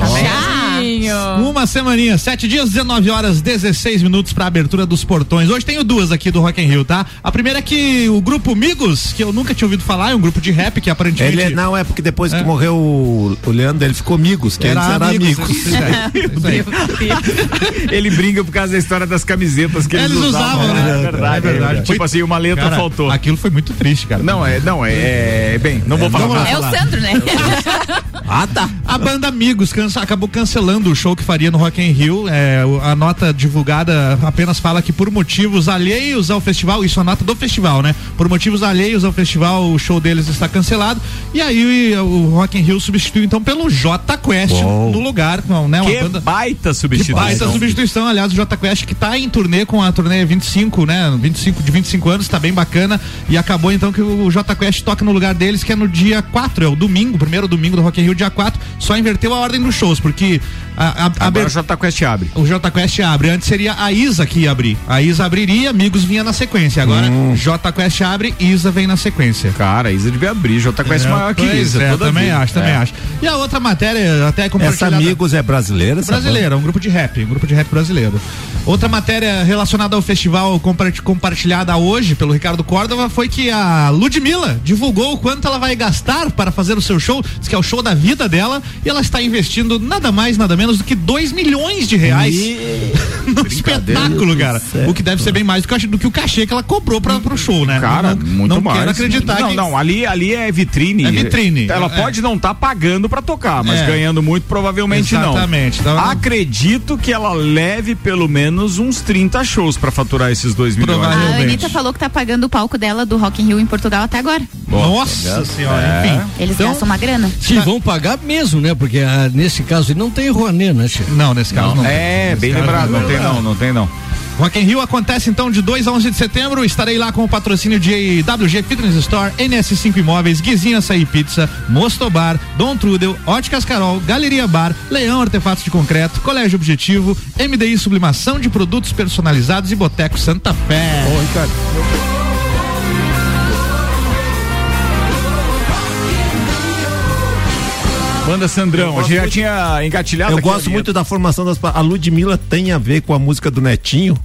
Uma semaninha, 7 dias, 19 horas, 16 minutos pra abertura dos portões. Hoje tenho duas aqui do Rock in Rio, tá? A primeira é que o grupo Migos, que eu nunca tinha ouvido falar, é um grupo de rap que aparentemente... Ele é- não, é porque depois que morreu o, o Leandro, ele ficou amigos, que Era antes era amigos, <laughs> Ele brinca por causa da história das camisetas que eles, Eles usavam, né? É verdade, É verdade. Tipo assim, uma letra Cara, faltou. Aquilo foi muito triste, cara. Não, é, não, é, é bem, não vou falar. vamos lá nada. É o Sandro, né? <laughs> Ah, tá. A banda Amigos cansa- acabou cancelando do show que faria no Rock in Rio. É, a nota divulgada apenas fala que por motivos alheios ao festival, isso é a nota do festival, né? Por motivos alheios ao festival, o show deles está cancelado. E aí o Rock in Rio substituiu então pelo J Quest Uou. no lugar, com, né? Uma Que banda baita que substituição. baita substituição, aliás, o J Quest que tá em turnê com a turnê 25, né? 25 de 25 anos, tá bem bacana. E acabou então que o J Quest toca no lugar deles, que é no dia 4, é o domingo, primeiro domingo do Rock in Rio, dia 4. Só inverteu a ordem dos shows, porque a, a, a Agora o J Quest abre. o J Quest abre. Antes seria a Isa que ia abrir. A Isa abriria, amigos vinha na sequência. Agora J Quest abre, Isa vem na sequência. Cara, a Isa devia abrir. J Quest É, maior que Isa. é, toda também vida. acho, também É. acho. E a outra matéria, até Essa compartilhada. Amigos é brasileira? essa Brasileira, um grupo de rap, um grupo de rap brasileiro. Outra matéria relacionada ao festival compart- compartilhada hoje pelo Ricardo Córdova foi que a Ludmilla divulgou o quanto ela vai gastar para fazer o seu show, diz que é o show da vida dela, e ela está investindo nada mais, nada menos do que 2 milhões de reais <laughs> no espetáculo, cara. O que deve ser bem mais do que, do que o cachê que ela cobrou para pro show, né? Cara, não, muito não mais. quero acreditar Não, que não, ali, ali é vitrine. É vitrine. Ela É. pode não estar pagando pra tocar, mas É. ganhando muito provavelmente Exatamente. não. Então- Acredito que ela leve pelo menos uns 30 shows pra faturar esses 2 milhões. A Anitta falou que tá pagando o palco dela do Rock in Rio em Portugal até agora. Nossa senhora, É. enfim. Eles Então- gastam uma grana. Sim, vão pagar mesmo, né? Porque ah, nesse caso não tem Rouanet, né, Che? Não, nesse caso não. É, Nesse bem caso lembrado, não tem lembrar. não, não tem não. Rock in Rio acontece então de 2 a 11 de setembro. Estarei lá com o patrocínio de WG Fitness Store, NS5 Imóveis, Guizinho Açaí Pizza, Mosto Bar, Dom Trudel, Óticas Carol, Galeria Bar, Leão Artefatos de Concreto, Colégio Objetivo, MDI Sublimação de Produtos Personalizados e Boteco Santa Fé. Manda Sandrão, a gente já tinha engatilhado Eu gosto muito da formação das. A Ludmilla tem a ver com a música do Netinho?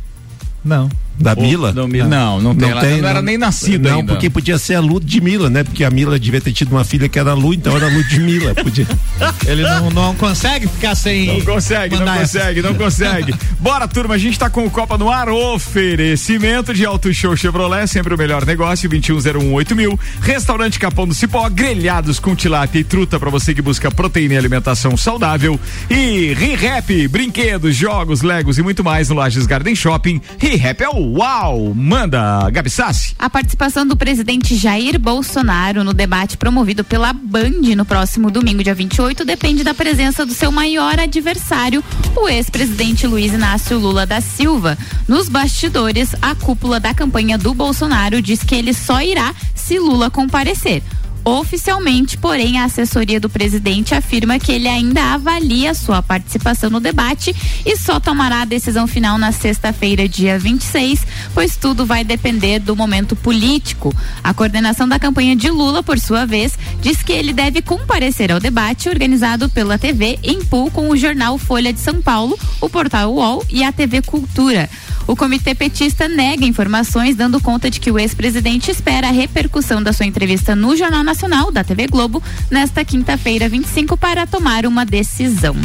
Não. Da Ô, Mila? não, Mila- não, não tem, ela não era nem nascida Não, ainda. porque podia ser a Ludmilla, né? Porque a Mila devia ter tido uma filha que era Lu, então era Ludmilla. Podia. <laughs> Ele não, não consegue ficar sem. Não consegue, não consegue, não consegue. <laughs> Bora, turma, a gente tá com o Copa no Ar, oferecimento de Auto Show Chevrolet, sempre o melhor negócio, 21018000, mil. Restaurante Capão do Cipó, grelhados com tilápia e truta pra você que busca proteína e alimentação saudável. E ReHap, brinquedos, jogos, legos e muito mais no Lages Garden Shopping. ReHap é o uau! Manda, Gabi Sassi. A participação do presidente Jair Bolsonaro no debate promovido pela Band no próximo domingo, dia 28, depende da presença do seu maior adversário, o ex-presidente Luiz Inácio Lula da Silva. Nos bastidores, a cúpula da campanha do Bolsonaro diz que ele só irá se Lula comparecer. Oficialmente, porém, a assessoria do presidente afirma que ele ainda avalia sua participação no debate e só tomará a decisão final na sexta-feira, dia 26, pois tudo vai depender do momento político. A coordenação da campanha de Lula, por sua vez, diz que ele deve comparecer ao debate organizado pela TV em pool com o jornal Folha de São Paulo, o portal UOL e a TV Cultura. O comitê petista nega informações, dando conta de que o ex-presidente espera a repercussão da sua entrevista no Jornal Nacional da TV Globo nesta quinta-feira, 25, para tomar uma decisão.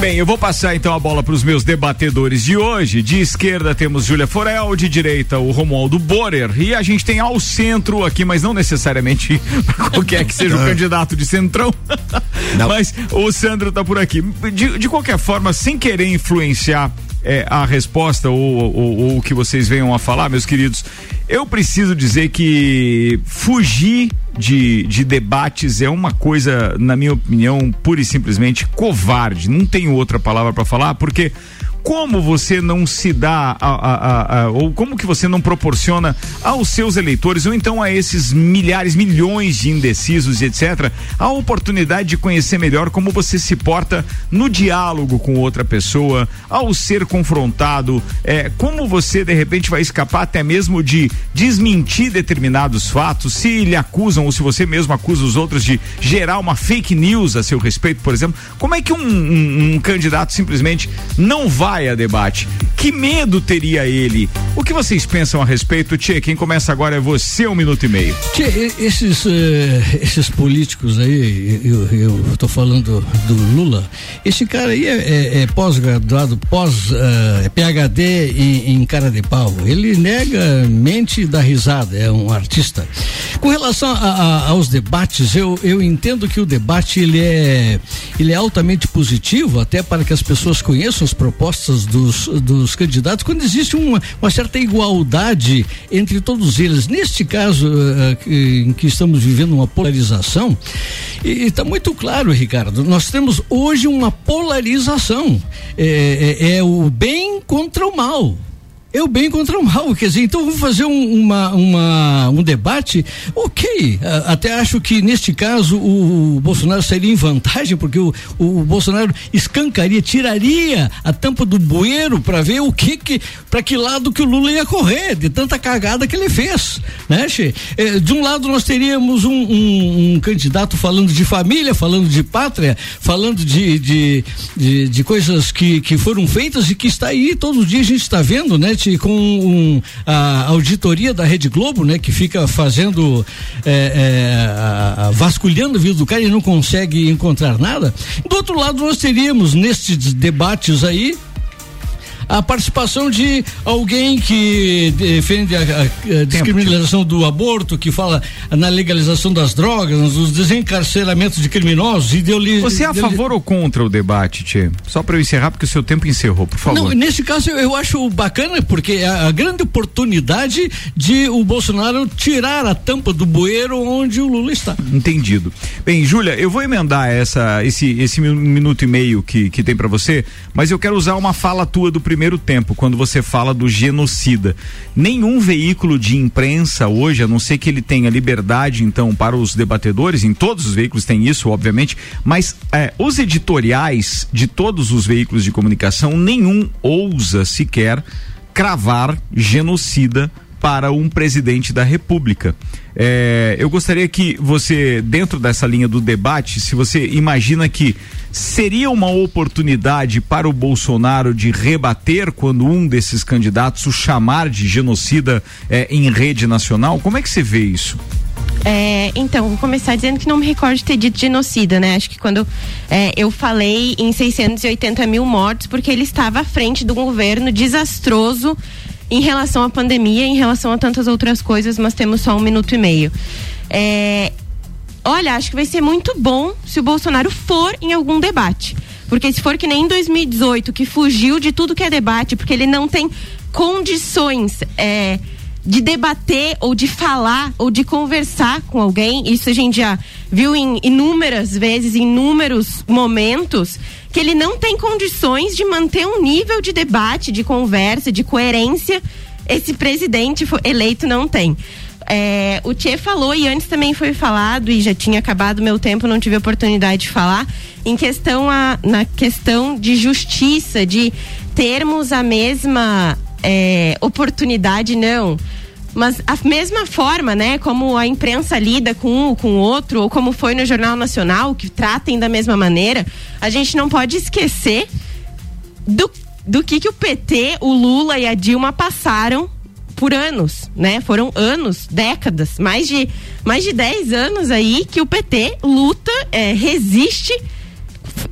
Bem, eu vou passar então a bola para os meus debatedores de hoje. De esquerda temos Júlia Forel, de direita o Romualdo Borer e a gente tem ao centro aqui, mas não necessariamente <laughs> qualquer que seja o <laughs> candidato de centrão. Mas o Sandro tá por aqui. De, de qualquer forma, sem querer influenciar é, a resposta ou, ou- ou o que vocês venham a falar, meus queridos, eu preciso dizer que fugir de, de debates é uma coisa, na minha opinião, pura e simplesmente covarde. Não tenho outra palavra para falar, porque como você não se dá a- a- a- ou como que você não proporciona aos seus eleitores ou então a esses milhares, milhões de indecisos e etc, a oportunidade de conhecer melhor como você se porta no diálogo com outra pessoa, ao ser confrontado, é, como você de repente vai escapar até mesmo de desmentir determinados fatos, se lhe acusam ou se você mesmo acusa os outros de gerar uma fake news a seu respeito, por exemplo, como é que um, um- um candidato simplesmente não vai a debate? Que medo teria ele? O que vocês pensam a respeito, Tchê? Quem começa agora é você, um minuto e meio. Tchê, esses, eh, esses políticos aí, eu, eu tô falando do Lula, esse cara aí é, é- é pós-graduado, pós, eh, é PhD em, em cara de pau. Ele nega, mente dá risada, é um artista. Com relação a- a- aos debates, eu, eu entendo que o debate ele é, ele é altamente positivo, até para que as pessoas conheçam as propostas dos, dos candidatos, quando existe uma, uma certa igualdade entre todos eles. Neste caso, que- em que estamos vivendo uma polarização, e está muito claro, Ricardo, nós temos hoje uma polarização. É, é- é o bem contra o mal. É o bem contra o mal, quer dizer, então vamos fazer um, uma, uma- um debate, ok, até acho que neste caso o, Bolsonaro sairia em vantagem, porque o, o Bolsonaro escancaria, tiraria a tampa do bueiro para ver o que que, para que lado que o Lula ia correr, de tanta cagada que ele fez, né, Che? Eh, de um lado nós teríamos um, um- um candidato falando de família, falando de pátria, falando de, de, de, de coisas que, que foram feitas e que está aí, todos os dias a gente está vendo, né, Com um, a auditoria da Rede Globo, né, que fica fazendo, eh, eh, a- a- vasculhando a vida do cara e não consegue encontrar nada. Do outro lado, nós teríamos nestes debates aí a participação de alguém que defende a, a- a descriminalização do aborto, que fala na legalização das drogas, nos desencarceramentos de criminosos, ideologia. Você é a favor ou contra o debate, Tchê? Só para eu encerrar, porque o seu tempo encerrou, por favor. Não, nesse caso eu, eu acho bacana porque é a, a grande oportunidade de o Bolsonaro tirar a tampa do bueiro onde o Lula está. Entendido. Bem, Júlia, eu vou emendar essa, esse, esse mi- minuto e meio que, que tem para você, mas eu quero usar uma fala tua do primeiro tempo, quando você fala do genocida. Nenhum veículo de imprensa hoje, a não ser que ele tenha liberdade, então, para os debatedores, em todos os veículos tem isso, obviamente, mas é, os editoriais de todos os veículos de comunicação, nenhum ousa sequer cravar genocida para um presidente da República. É, eu gostaria que você, dentro dessa linha do debate, se você imagina que seria uma oportunidade para o Bolsonaro de rebater quando um desses candidatos o chamar de genocida é, em rede nacional, como é que você vê isso? É, então, vou começar dizendo que não me recordo de ter dito genocida, né? Acho que quando é, eu falei em 680 mil mortos, porque ele estava à frente de um governo desastroso em relação à pandemia, em relação a tantas outras coisas, mas temos só um minuto e meio. É, olha, acho que vai ser muito bom se o Bolsonaro for em algum debate. Porque se for que nem em 2018, que fugiu de tudo que é debate, porque ele não tem condições é, de debater ou de falar ou de conversar com alguém, isso a gente já viu em inúmeras vezes, em inúmeros momentos, que ele não tem condições de manter um nível de debate, de conversa, de coerência. Esse presidente eleito não tem. É, o Tchê falou e antes também foi falado e já tinha acabado meu tempo, não tive oportunidade de falar em questão a, na questão de justiça, de termos a mesma é, oportunidade, não. Mas a mesma forma, né, como a imprensa lida com um, com o outro, ou como foi no Jornal Nacional, que tratem da mesma maneira, a gente não pode esquecer do, do que, que o PT, o Lula e a Dilma passaram por anos, né? Foram anos, décadas, mais de mais de 10 anos aí que o PT luta, é, resiste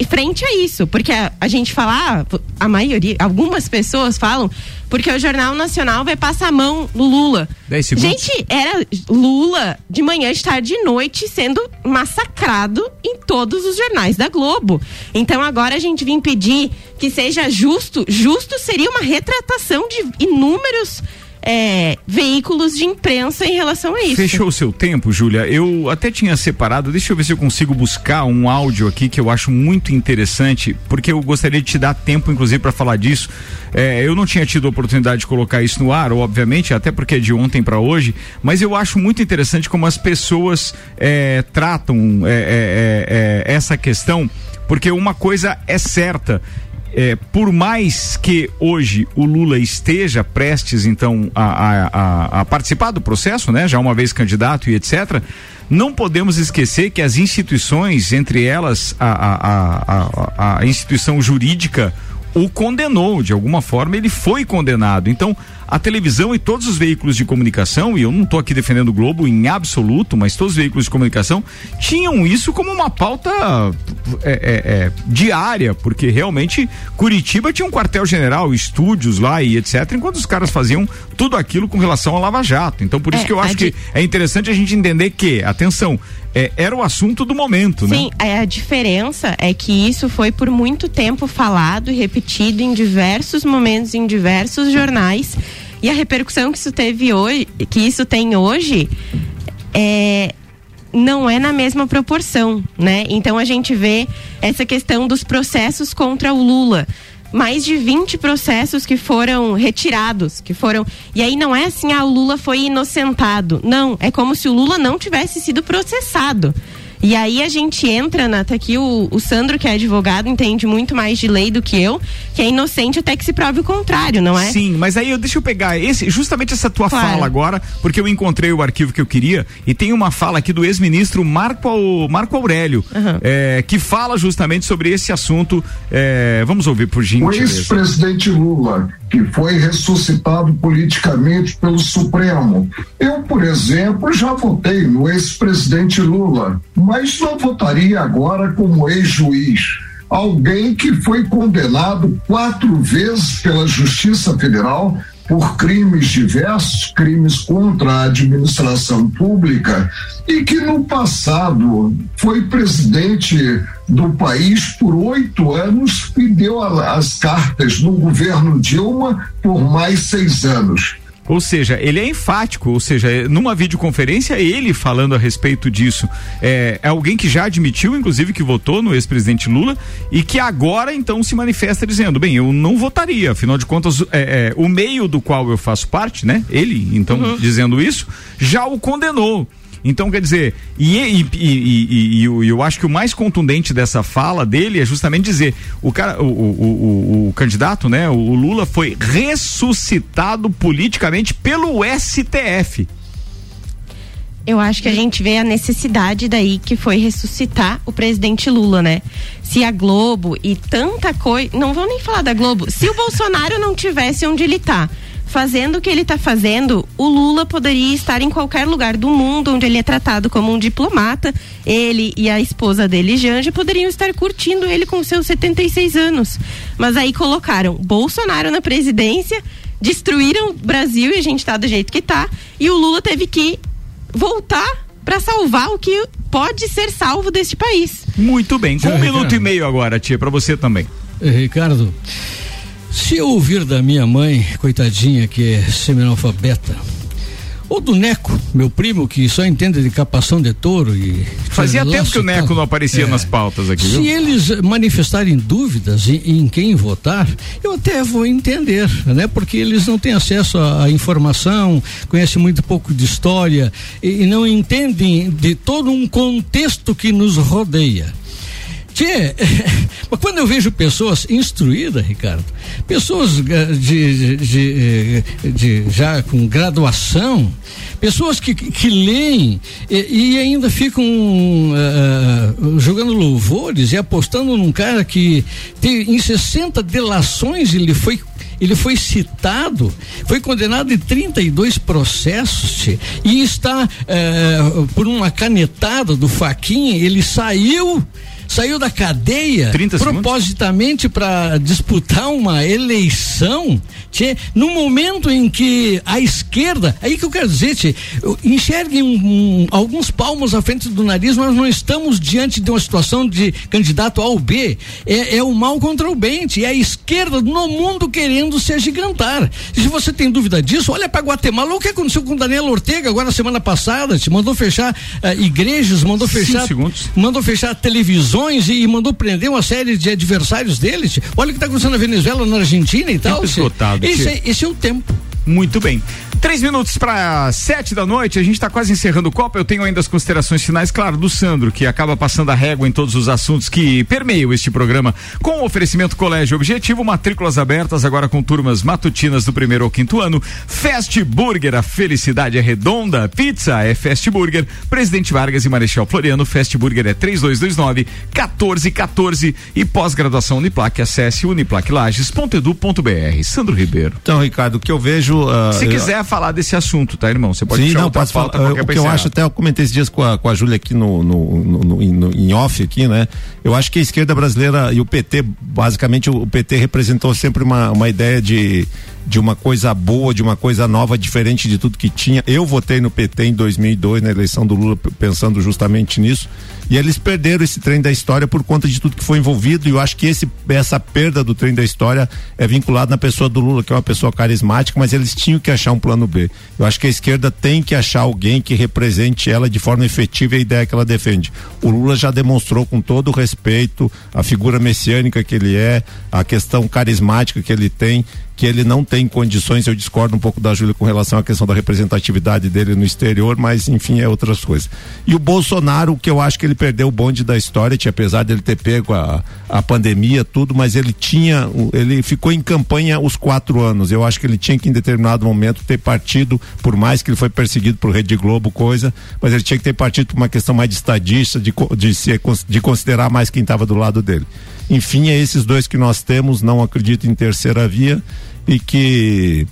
frente a isso, porque a, a gente fala, ah, a maioria, algumas pessoas falam, porque o Jornal Nacional vai passar a mão no Lula. 10 segundos. Gente, era Lula de manhã, de tarde e noite sendo massacrado em todos os jornais da Globo. Então agora a gente vem pedir que seja justo. Justo seria uma retratação de inúmeros é, veículos de imprensa em relação a isso. Fechou o seu tempo, Júlia. Eu até tinha separado, deixa eu ver se eu consigo buscar um áudio aqui que eu acho muito interessante, porque eu gostaria de te dar tempo, inclusive, para falar disso. É, eu não tinha tido a oportunidade de colocar isso no ar, obviamente, até porque é de ontem para hoje, mas eu acho muito interessante como as pessoas é, tratam é, é, é, essa questão, porque uma coisa é certa. É, por mais que hoje o Lula esteja prestes então a, a, a- participar do processo, né, já uma vez candidato e etc, não podemos esquecer que as instituições, entre elas a, a instituição jurídica, o condenou, de alguma forma ele foi condenado. Então, a televisão e todos os veículos de comunicação, e eu não estou aqui defendendo o Globo em absoluto, mas todos os veículos de comunicação tinham isso como uma pauta é, é, é, diária, porque realmente Curitiba tinha um quartel-general, estúdios lá e etc., enquanto os caras faziam tudo aquilo com relação ao Lava Jato. Então, por isso É, que eu acho que é interessante a gente entender que, atenção, é, era o assunto do momento, né? Sim, a diferença é que isso foi por muito tempo falado e repetido em diversos momentos, em diversos jornais. E a repercussão que isso teve hoje, que isso tem hoje, é não é na mesma proporção, né? Então a gente vê essa questão dos processos contra o Lula. Mais de 20 processos que foram retirados, que foram. E aí não é assim, ah, o Lula foi inocentado. Não, é como se o Lula não tivesse sido processado. E aí a gente entra, na, tá aqui o, o Sandro, que é advogado, entende muito mais de lei do que eu, que é inocente até que se prove o contrário, não é? Sim, mas aí eu, deixa eu pegar esse, justamente essa tua Claro. fala agora, porque eu encontrei o arquivo que eu queria e tem uma fala aqui do ex-ministro Marco, Marco Aurélio, é, que fala justamente sobre esse assunto. É, vamos ouvir por O gentileza. ex-presidente Lula, que foi ressuscitado politicamente pelo Supremo. Eu, por exemplo, já votei no ex-presidente Lula, mas não votaria agora como ex-juiz. Alguém que foi condenado quatro vezes pela Justiça Federal por crimes diversos, crimes contra a administração pública, e que no passado foi presidente do país por oito anos e deu as cartas no governo Dilma por mais seis anos. Ou seja, ele é enfático, ou seja, é- numa videoconferência, ele falando a respeito disso. É, é alguém que já admitiu, inclusive, que votou no ex-presidente Lula e que agora então se manifesta dizendo: bem, eu não votaria, afinal de contas, é, é, o meio do qual eu faço parte, né? Ele, então, dizendo isso, já o condenou. Então, quer dizer, e, e, e- e- eu, eu acho que o mais contundente dessa fala dele é justamente dizer: o, cara, o, o, o- o candidato, né, o Lula foi ressuscitado politicamente pelo STF. Eu acho que a gente vê a necessidade daí que foi ressuscitar o presidente Lula, né? Se a Globo e tanta coisa. Não vou nem falar da Globo. Se o Bolsonaro não tivesse onde ele tá, fazendo o que ele tá fazendo, o Lula poderia estar em qualquer lugar do mundo onde ele é tratado como um diplomata. Ele e a esposa dele, Janja, poderiam estar curtindo ele com seus 76 anos. Mas aí colocaram Bolsonaro na presidência, destruíram o Brasil e a gente tá do jeito que tá. E o Lula teve que voltar para salvar o que pode ser salvo deste país. Muito bem. Com um minuto e meio agora, tia, pra você também. Ricardo, se eu ouvir da minha mãe, coitadinha, que é seminalfabeta, ou do Neco, meu primo, que só entende de capação de touro e. Fazia tempo que o Neco não aparecia É. nas pautas aqui, Se viu? eles manifestarem dúvidas em, em quem votar, eu até vou entender, né? Porque eles não têm acesso à, à informação, conhecem muito pouco de história e, e não entendem de todo um contexto que nos rodeia. <laughs> Mas quando eu vejo pessoas instruídas, Ricardo, pessoas eh, de, de, de, eh, de- já com graduação, pessoas que, que leem e, e ainda ficam eh, jogando louvores e apostando num cara que tem, em 60 delações ele foi ele foi citado, foi condenado em 32 processos e está por uma canetada do Faquinha, ele saiu saiu da cadeia 30 segundos. propositamente para disputar uma eleição, tchê, no momento em que a esquerda, aí que eu quero dizer, tchê, enxerguem um- um- alguns palmos à frente do nariz, nós não estamos diante de uma situação de candidato A ou B, é, é o mal contra o bem, tchê, é a esquerda no mundo querendo se agigantar. Se você tem dúvida disso, olha para Guatemala, o que aconteceu com Daniel Ortega agora na semana passada, te mandou fechar eh, igrejas, mandou fechar mandou fechar televisões e, e mandou prender uma série de adversários deles. Olha o que está acontecendo na Venezuela, na Argentina e tal. esgotado, Esse, é, esse é o tempo. Muito bem. Três minutos para sete da noite, a gente está quase encerrando o Copa. Eu tenho ainda as considerações finais, claro, do Sandro, que acaba passando a régua em todos os assuntos que permeiam este programa, com o oferecimento Colégio Objetivo, matrículas abertas agora com turmas matutinas do primeiro ao quinto ano. Fast Burger, a felicidade é redonda. Pizza é Fast Burger. Presidente Vargas e Marechal Floriano, Fast Burger é 3229 1414 e pós-graduação Uniplac, acesse uniplaclages.edu.br. Sandro Ribeiro. Então, Ricardo, o que eu vejo. Ah, Se eu- quiser falar desse assunto, tá, irmão? Você pode Sim, não, posso pauta falar. qualquer O que eu acho, até eu comentei esses dias com a, com a Júlia aqui no, no, no- no- em off aqui, né? Eu acho que a esquerda brasileira e o PT, basicamente, o PT representou sempre uma, uma ideia de, de uma coisa boa, de uma coisa nova, diferente de tudo que tinha. Eu votei no PT em 2002, na eleição do Lula, pensando justamente nisso. E eles perderam esse trem da história por conta de tudo que foi envolvido. E eu acho que esse, essa perda do trem da história é vinculada na pessoa do Lula, que é uma pessoa carismática, mas eles tinham que achar um plano B. Eu acho que a esquerda tem que achar alguém que represente ela de forma efetiva a ideia que ela defende. O Lula já demonstrou com todo o respeito a figura messiânica que ele é, a questão carismática que ele tem, que ele não tem condições, eu discordo um pouco da Júlia com relação à questão da representatividade dele no exterior, mas enfim, é outras coisas. E o Bolsonaro, que eu acho que ele perdeu o bonde da história, tinha, apesar dele ter pego a, a pandemia, tudo, mas ele tinha, ele ficou em campanha os quatro anos. Eu acho que ele tinha que em determinado momento ter partido, por mais que ele foi perseguido por Rede Globo, coisa, mas ele tinha que ter partido por uma questão mais de estadista, de, de, cons- de considerar mais quem estava do lado dele. Enfim, é esses dois que nós temos, não acredito em terceira via e que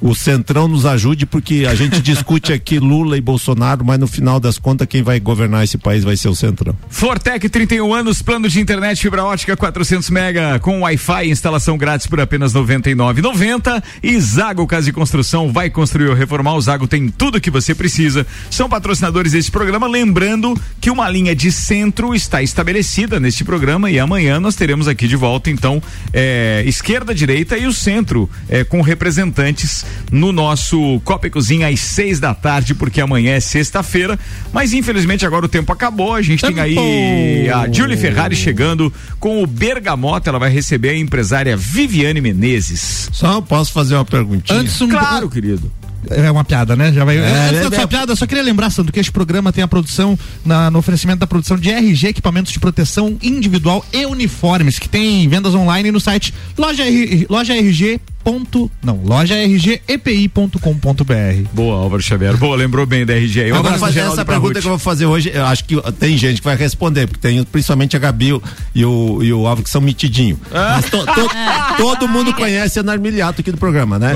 o Centrão nos ajude, porque a gente discute aqui <laughs> Lula e Bolsonaro, mas no final das contas, quem vai governar esse país vai ser o Centrão. Fortec 31 anos, plano de internet fibra ótica 400 mega com Wi-Fi, instalação grátis por apenas 99,90 e Zago Casa e Construção vai construir ou reformar. O Zago tem tudo que você precisa. São patrocinadores desse programa, lembrando que uma linha de centro está estabelecida neste programa e amanhã nós teremos aqui de volta então é, esquerda, direita e o centro é, com representantes no nosso Copa e Cozinha às seis da tarde, porque amanhã é sexta-feira. Mas infelizmente agora o tempo acabou. A gente tem aí a Julie Ferrari chegando com o Bergamota. Ela vai receber a empresária Viviane Menezes. Só posso fazer uma perguntinha? Antes um Claro, querido. É uma piada, né? Já vai. É, Antes é, da sua é- piada, eu só queria lembrar, Sandro, que este programa tem a produção, na- no oferecimento da produção de RG, equipamentos de proteção individual e uniformes, que tem vendas online no site loja, loja RG. Ponto, não, loja rgepi.com.br. Boa, Álvaro Xavier. Boa, lembrou bem da RG. Um Eu vou fazer essa pergunta Barruti. que eu vou fazer hoje. Eu acho que tem gente que vai responder, porque tem principalmente a Gabi e o, e o Álvaro que são mitidinho. Mas to- to- <laughs> todo mundo conhece a Narmiliato aqui do programa, né?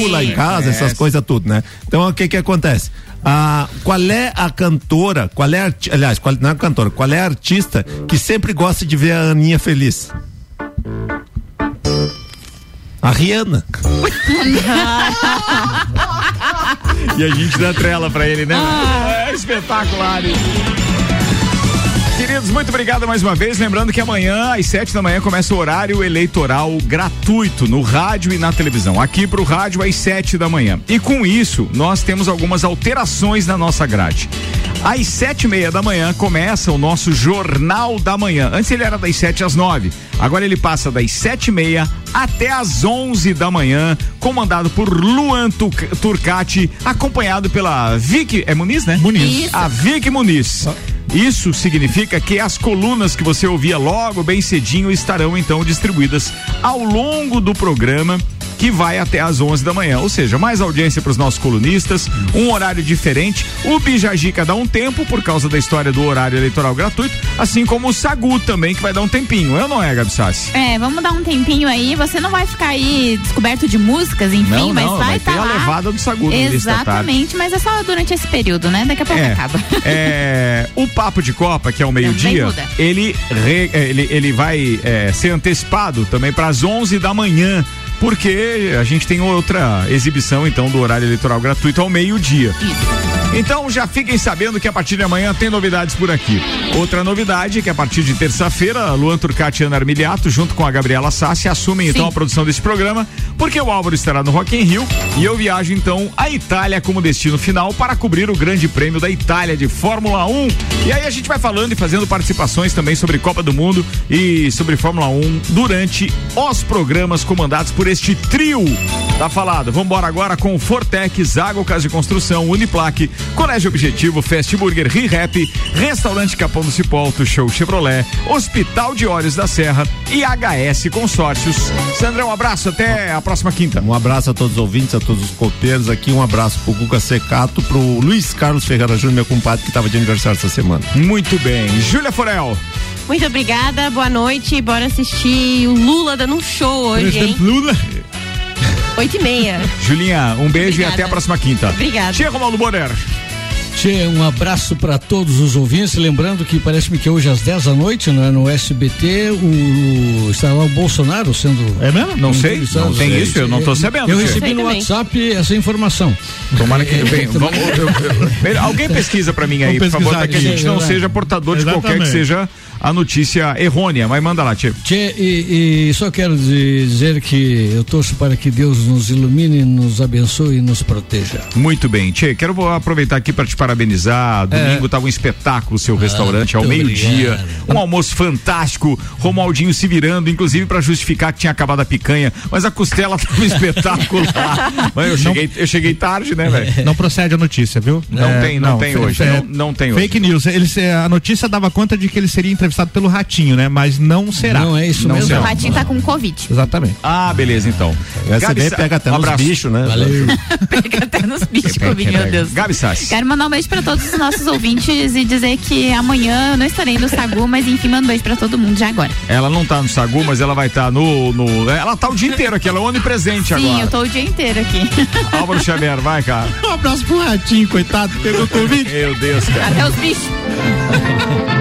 Lula em casa, Conhece. essas coisas tudo, né? Então o que que acontece? Ah, qual é a cantora, qual é a, aliás, qual, não é a cantora, qual é a artista que sempre gosta de ver a Aninha feliz? A Rihanna. <laughs> E a gente dá trela pra ele, né? É espetacular. isso. Queridos, muito obrigado mais uma vez. Lembrando que amanhã, às sete da manhã, começa o horário eleitoral gratuito no rádio e na televisão. Aqui pro rádio, às sete da manhã. E com isso, nós temos algumas alterações na nossa grade. Às sete e meia da manhã começa o nosso Jornal da Manhã. Antes ele era das sete às nove. Agora ele passa das sete e meia até às onze da manhã, comandado por Luan Turcati, acompanhado pela Vicky. É Muniz, né? Muniz. A Vicky Muniz. Isso significa que as colunas que você ouvia logo bem cedinho estarão então distribuídas ao longo do programa que vai até às 11 da manhã, ou seja, mais audiência para os nossos colunistas, um horário diferente. O Bijagica dá um tempo por causa da história do horário eleitoral gratuito, assim como o Sagu também que vai dar um tempinho. Eu não é, Gabi Sassi? É, vamos dar um tempinho aí. Você não vai ficar aí descoberto de músicas, enfim, Não, mas não, vai vai estar ter a lá. levada do Sagu tarde. Exatamente, mas é só durante esse período, né? Daqui a pouco É, acaba. é, o Papo de Copa, que é o meio-dia, ele, re- é, ele, ele vai é, ser antecipado também para as 11 da manhã, porque a gente tem outra exibição então do horário eleitoral gratuito ao meio-dia. Então já fiquem sabendo que a partir de amanhã tem novidades por aqui. Outra novidade é que a partir de terça-feira, Luan Turcati e Ana Armiliato, junto com a Gabriela Sassi, assumem então a produção desse programa, porque o Álvaro estará no Rock in Rio e eu viajo então à Itália como destino final para cobrir o Grande Prêmio da Itália de Fórmula 1. E aí a gente vai falando e fazendo participações também sobre Copa do Mundo e sobre Fórmula 1 durante os programas comandados por deste trio. Tá falado. Vambora agora com Fortec, Zago Casa de Construção, Uniplaque, Colégio Objetivo, Fast Burger, ReHap, Restaurante Capão do Cipó, Auto Show Chevrolet, Hospital de Olhos da Serra e HS Consórcios. Sandrão, um abraço, até a próxima quinta. Um abraço a todos os ouvintes, a todos os copeiros aqui, um abraço pro Guga Secato, pro Luiz Carlos Ferreira Júnior, meu compadre, que estava de aniversário essa semana. Muito bem. Júlia Forel. Muito obrigada, boa noite. Bora assistir o Lula dando um show hoje, hein? Lula. Oito e meia. Julinha, um beijo Obrigada. e até a próxima quinta. Obrigada. Tia Romualdo Borer. Tchê, um abraço para todos os ouvintes. Lembrando que parece-me que hoje às 10 da noite, né, no SBT, o, está lá o Bolsonaro sendo. É mesmo? Não sei, não tem isso, eu não tô sabendo, Eu Tchê. recebi no também. WhatsApp essa informação. Tomara que. É, Bem, também. <laughs> vamos, eu- eu- alguém pesquisa pra mim aí, por favor, para que a gente não É seja portador de qualquer que seja a notícia errônea. Mas manda lá, Tia. Tchê, e, e só quero dizer que eu torço para que Deus nos ilumine, nos abençoe e nos proteja. Muito bem, Tchê, quero aproveitar aqui para te parabenizar. Domingo tava um espetáculo o seu restaurante ao É. Ah, muito meio-dia. Um almoço fantástico. Romualdinho se virando, inclusive para justificar que tinha acabado a picanha, mas a costela tava espetacular. <laughs> mas eu cheguei, eu cheguei tarde, né, velho? Não procede a notícia, viu? Não É, tem, não tem fe- hoje. fe- Não, não tem hoje. Fake news. Eles, é, a notícia dava conta de que ele seria entrevistado pelo Ratinho, né? Mas não será. Não é isso Não mesmo. será. O ratinho tá com Covid. Exatamente. Ah, beleza, então. Essa Gabi pega até um nos bichos, né? Valeu. <laughs> Pega até nos bichos Covid, meu Deus. Gabi Sassi. Quero mandar um beijo pra todos os nossos ouvintes e dizer que amanhã eu não estarei no Sagu, mas enfim, mando um beijo pra todo mundo já agora. Ela não tá no Sagu, mas ela vai estar no, no. Ela tá o dia inteiro aqui, ela é onipresente Sim, agora. eu tô o dia inteiro aqui. <laughs> Álvaro Xavier, vai, cara. Um abraço pro Ratinho, coitado, pegou Covid. Meu Deus, cara. Até os bichos. <laughs>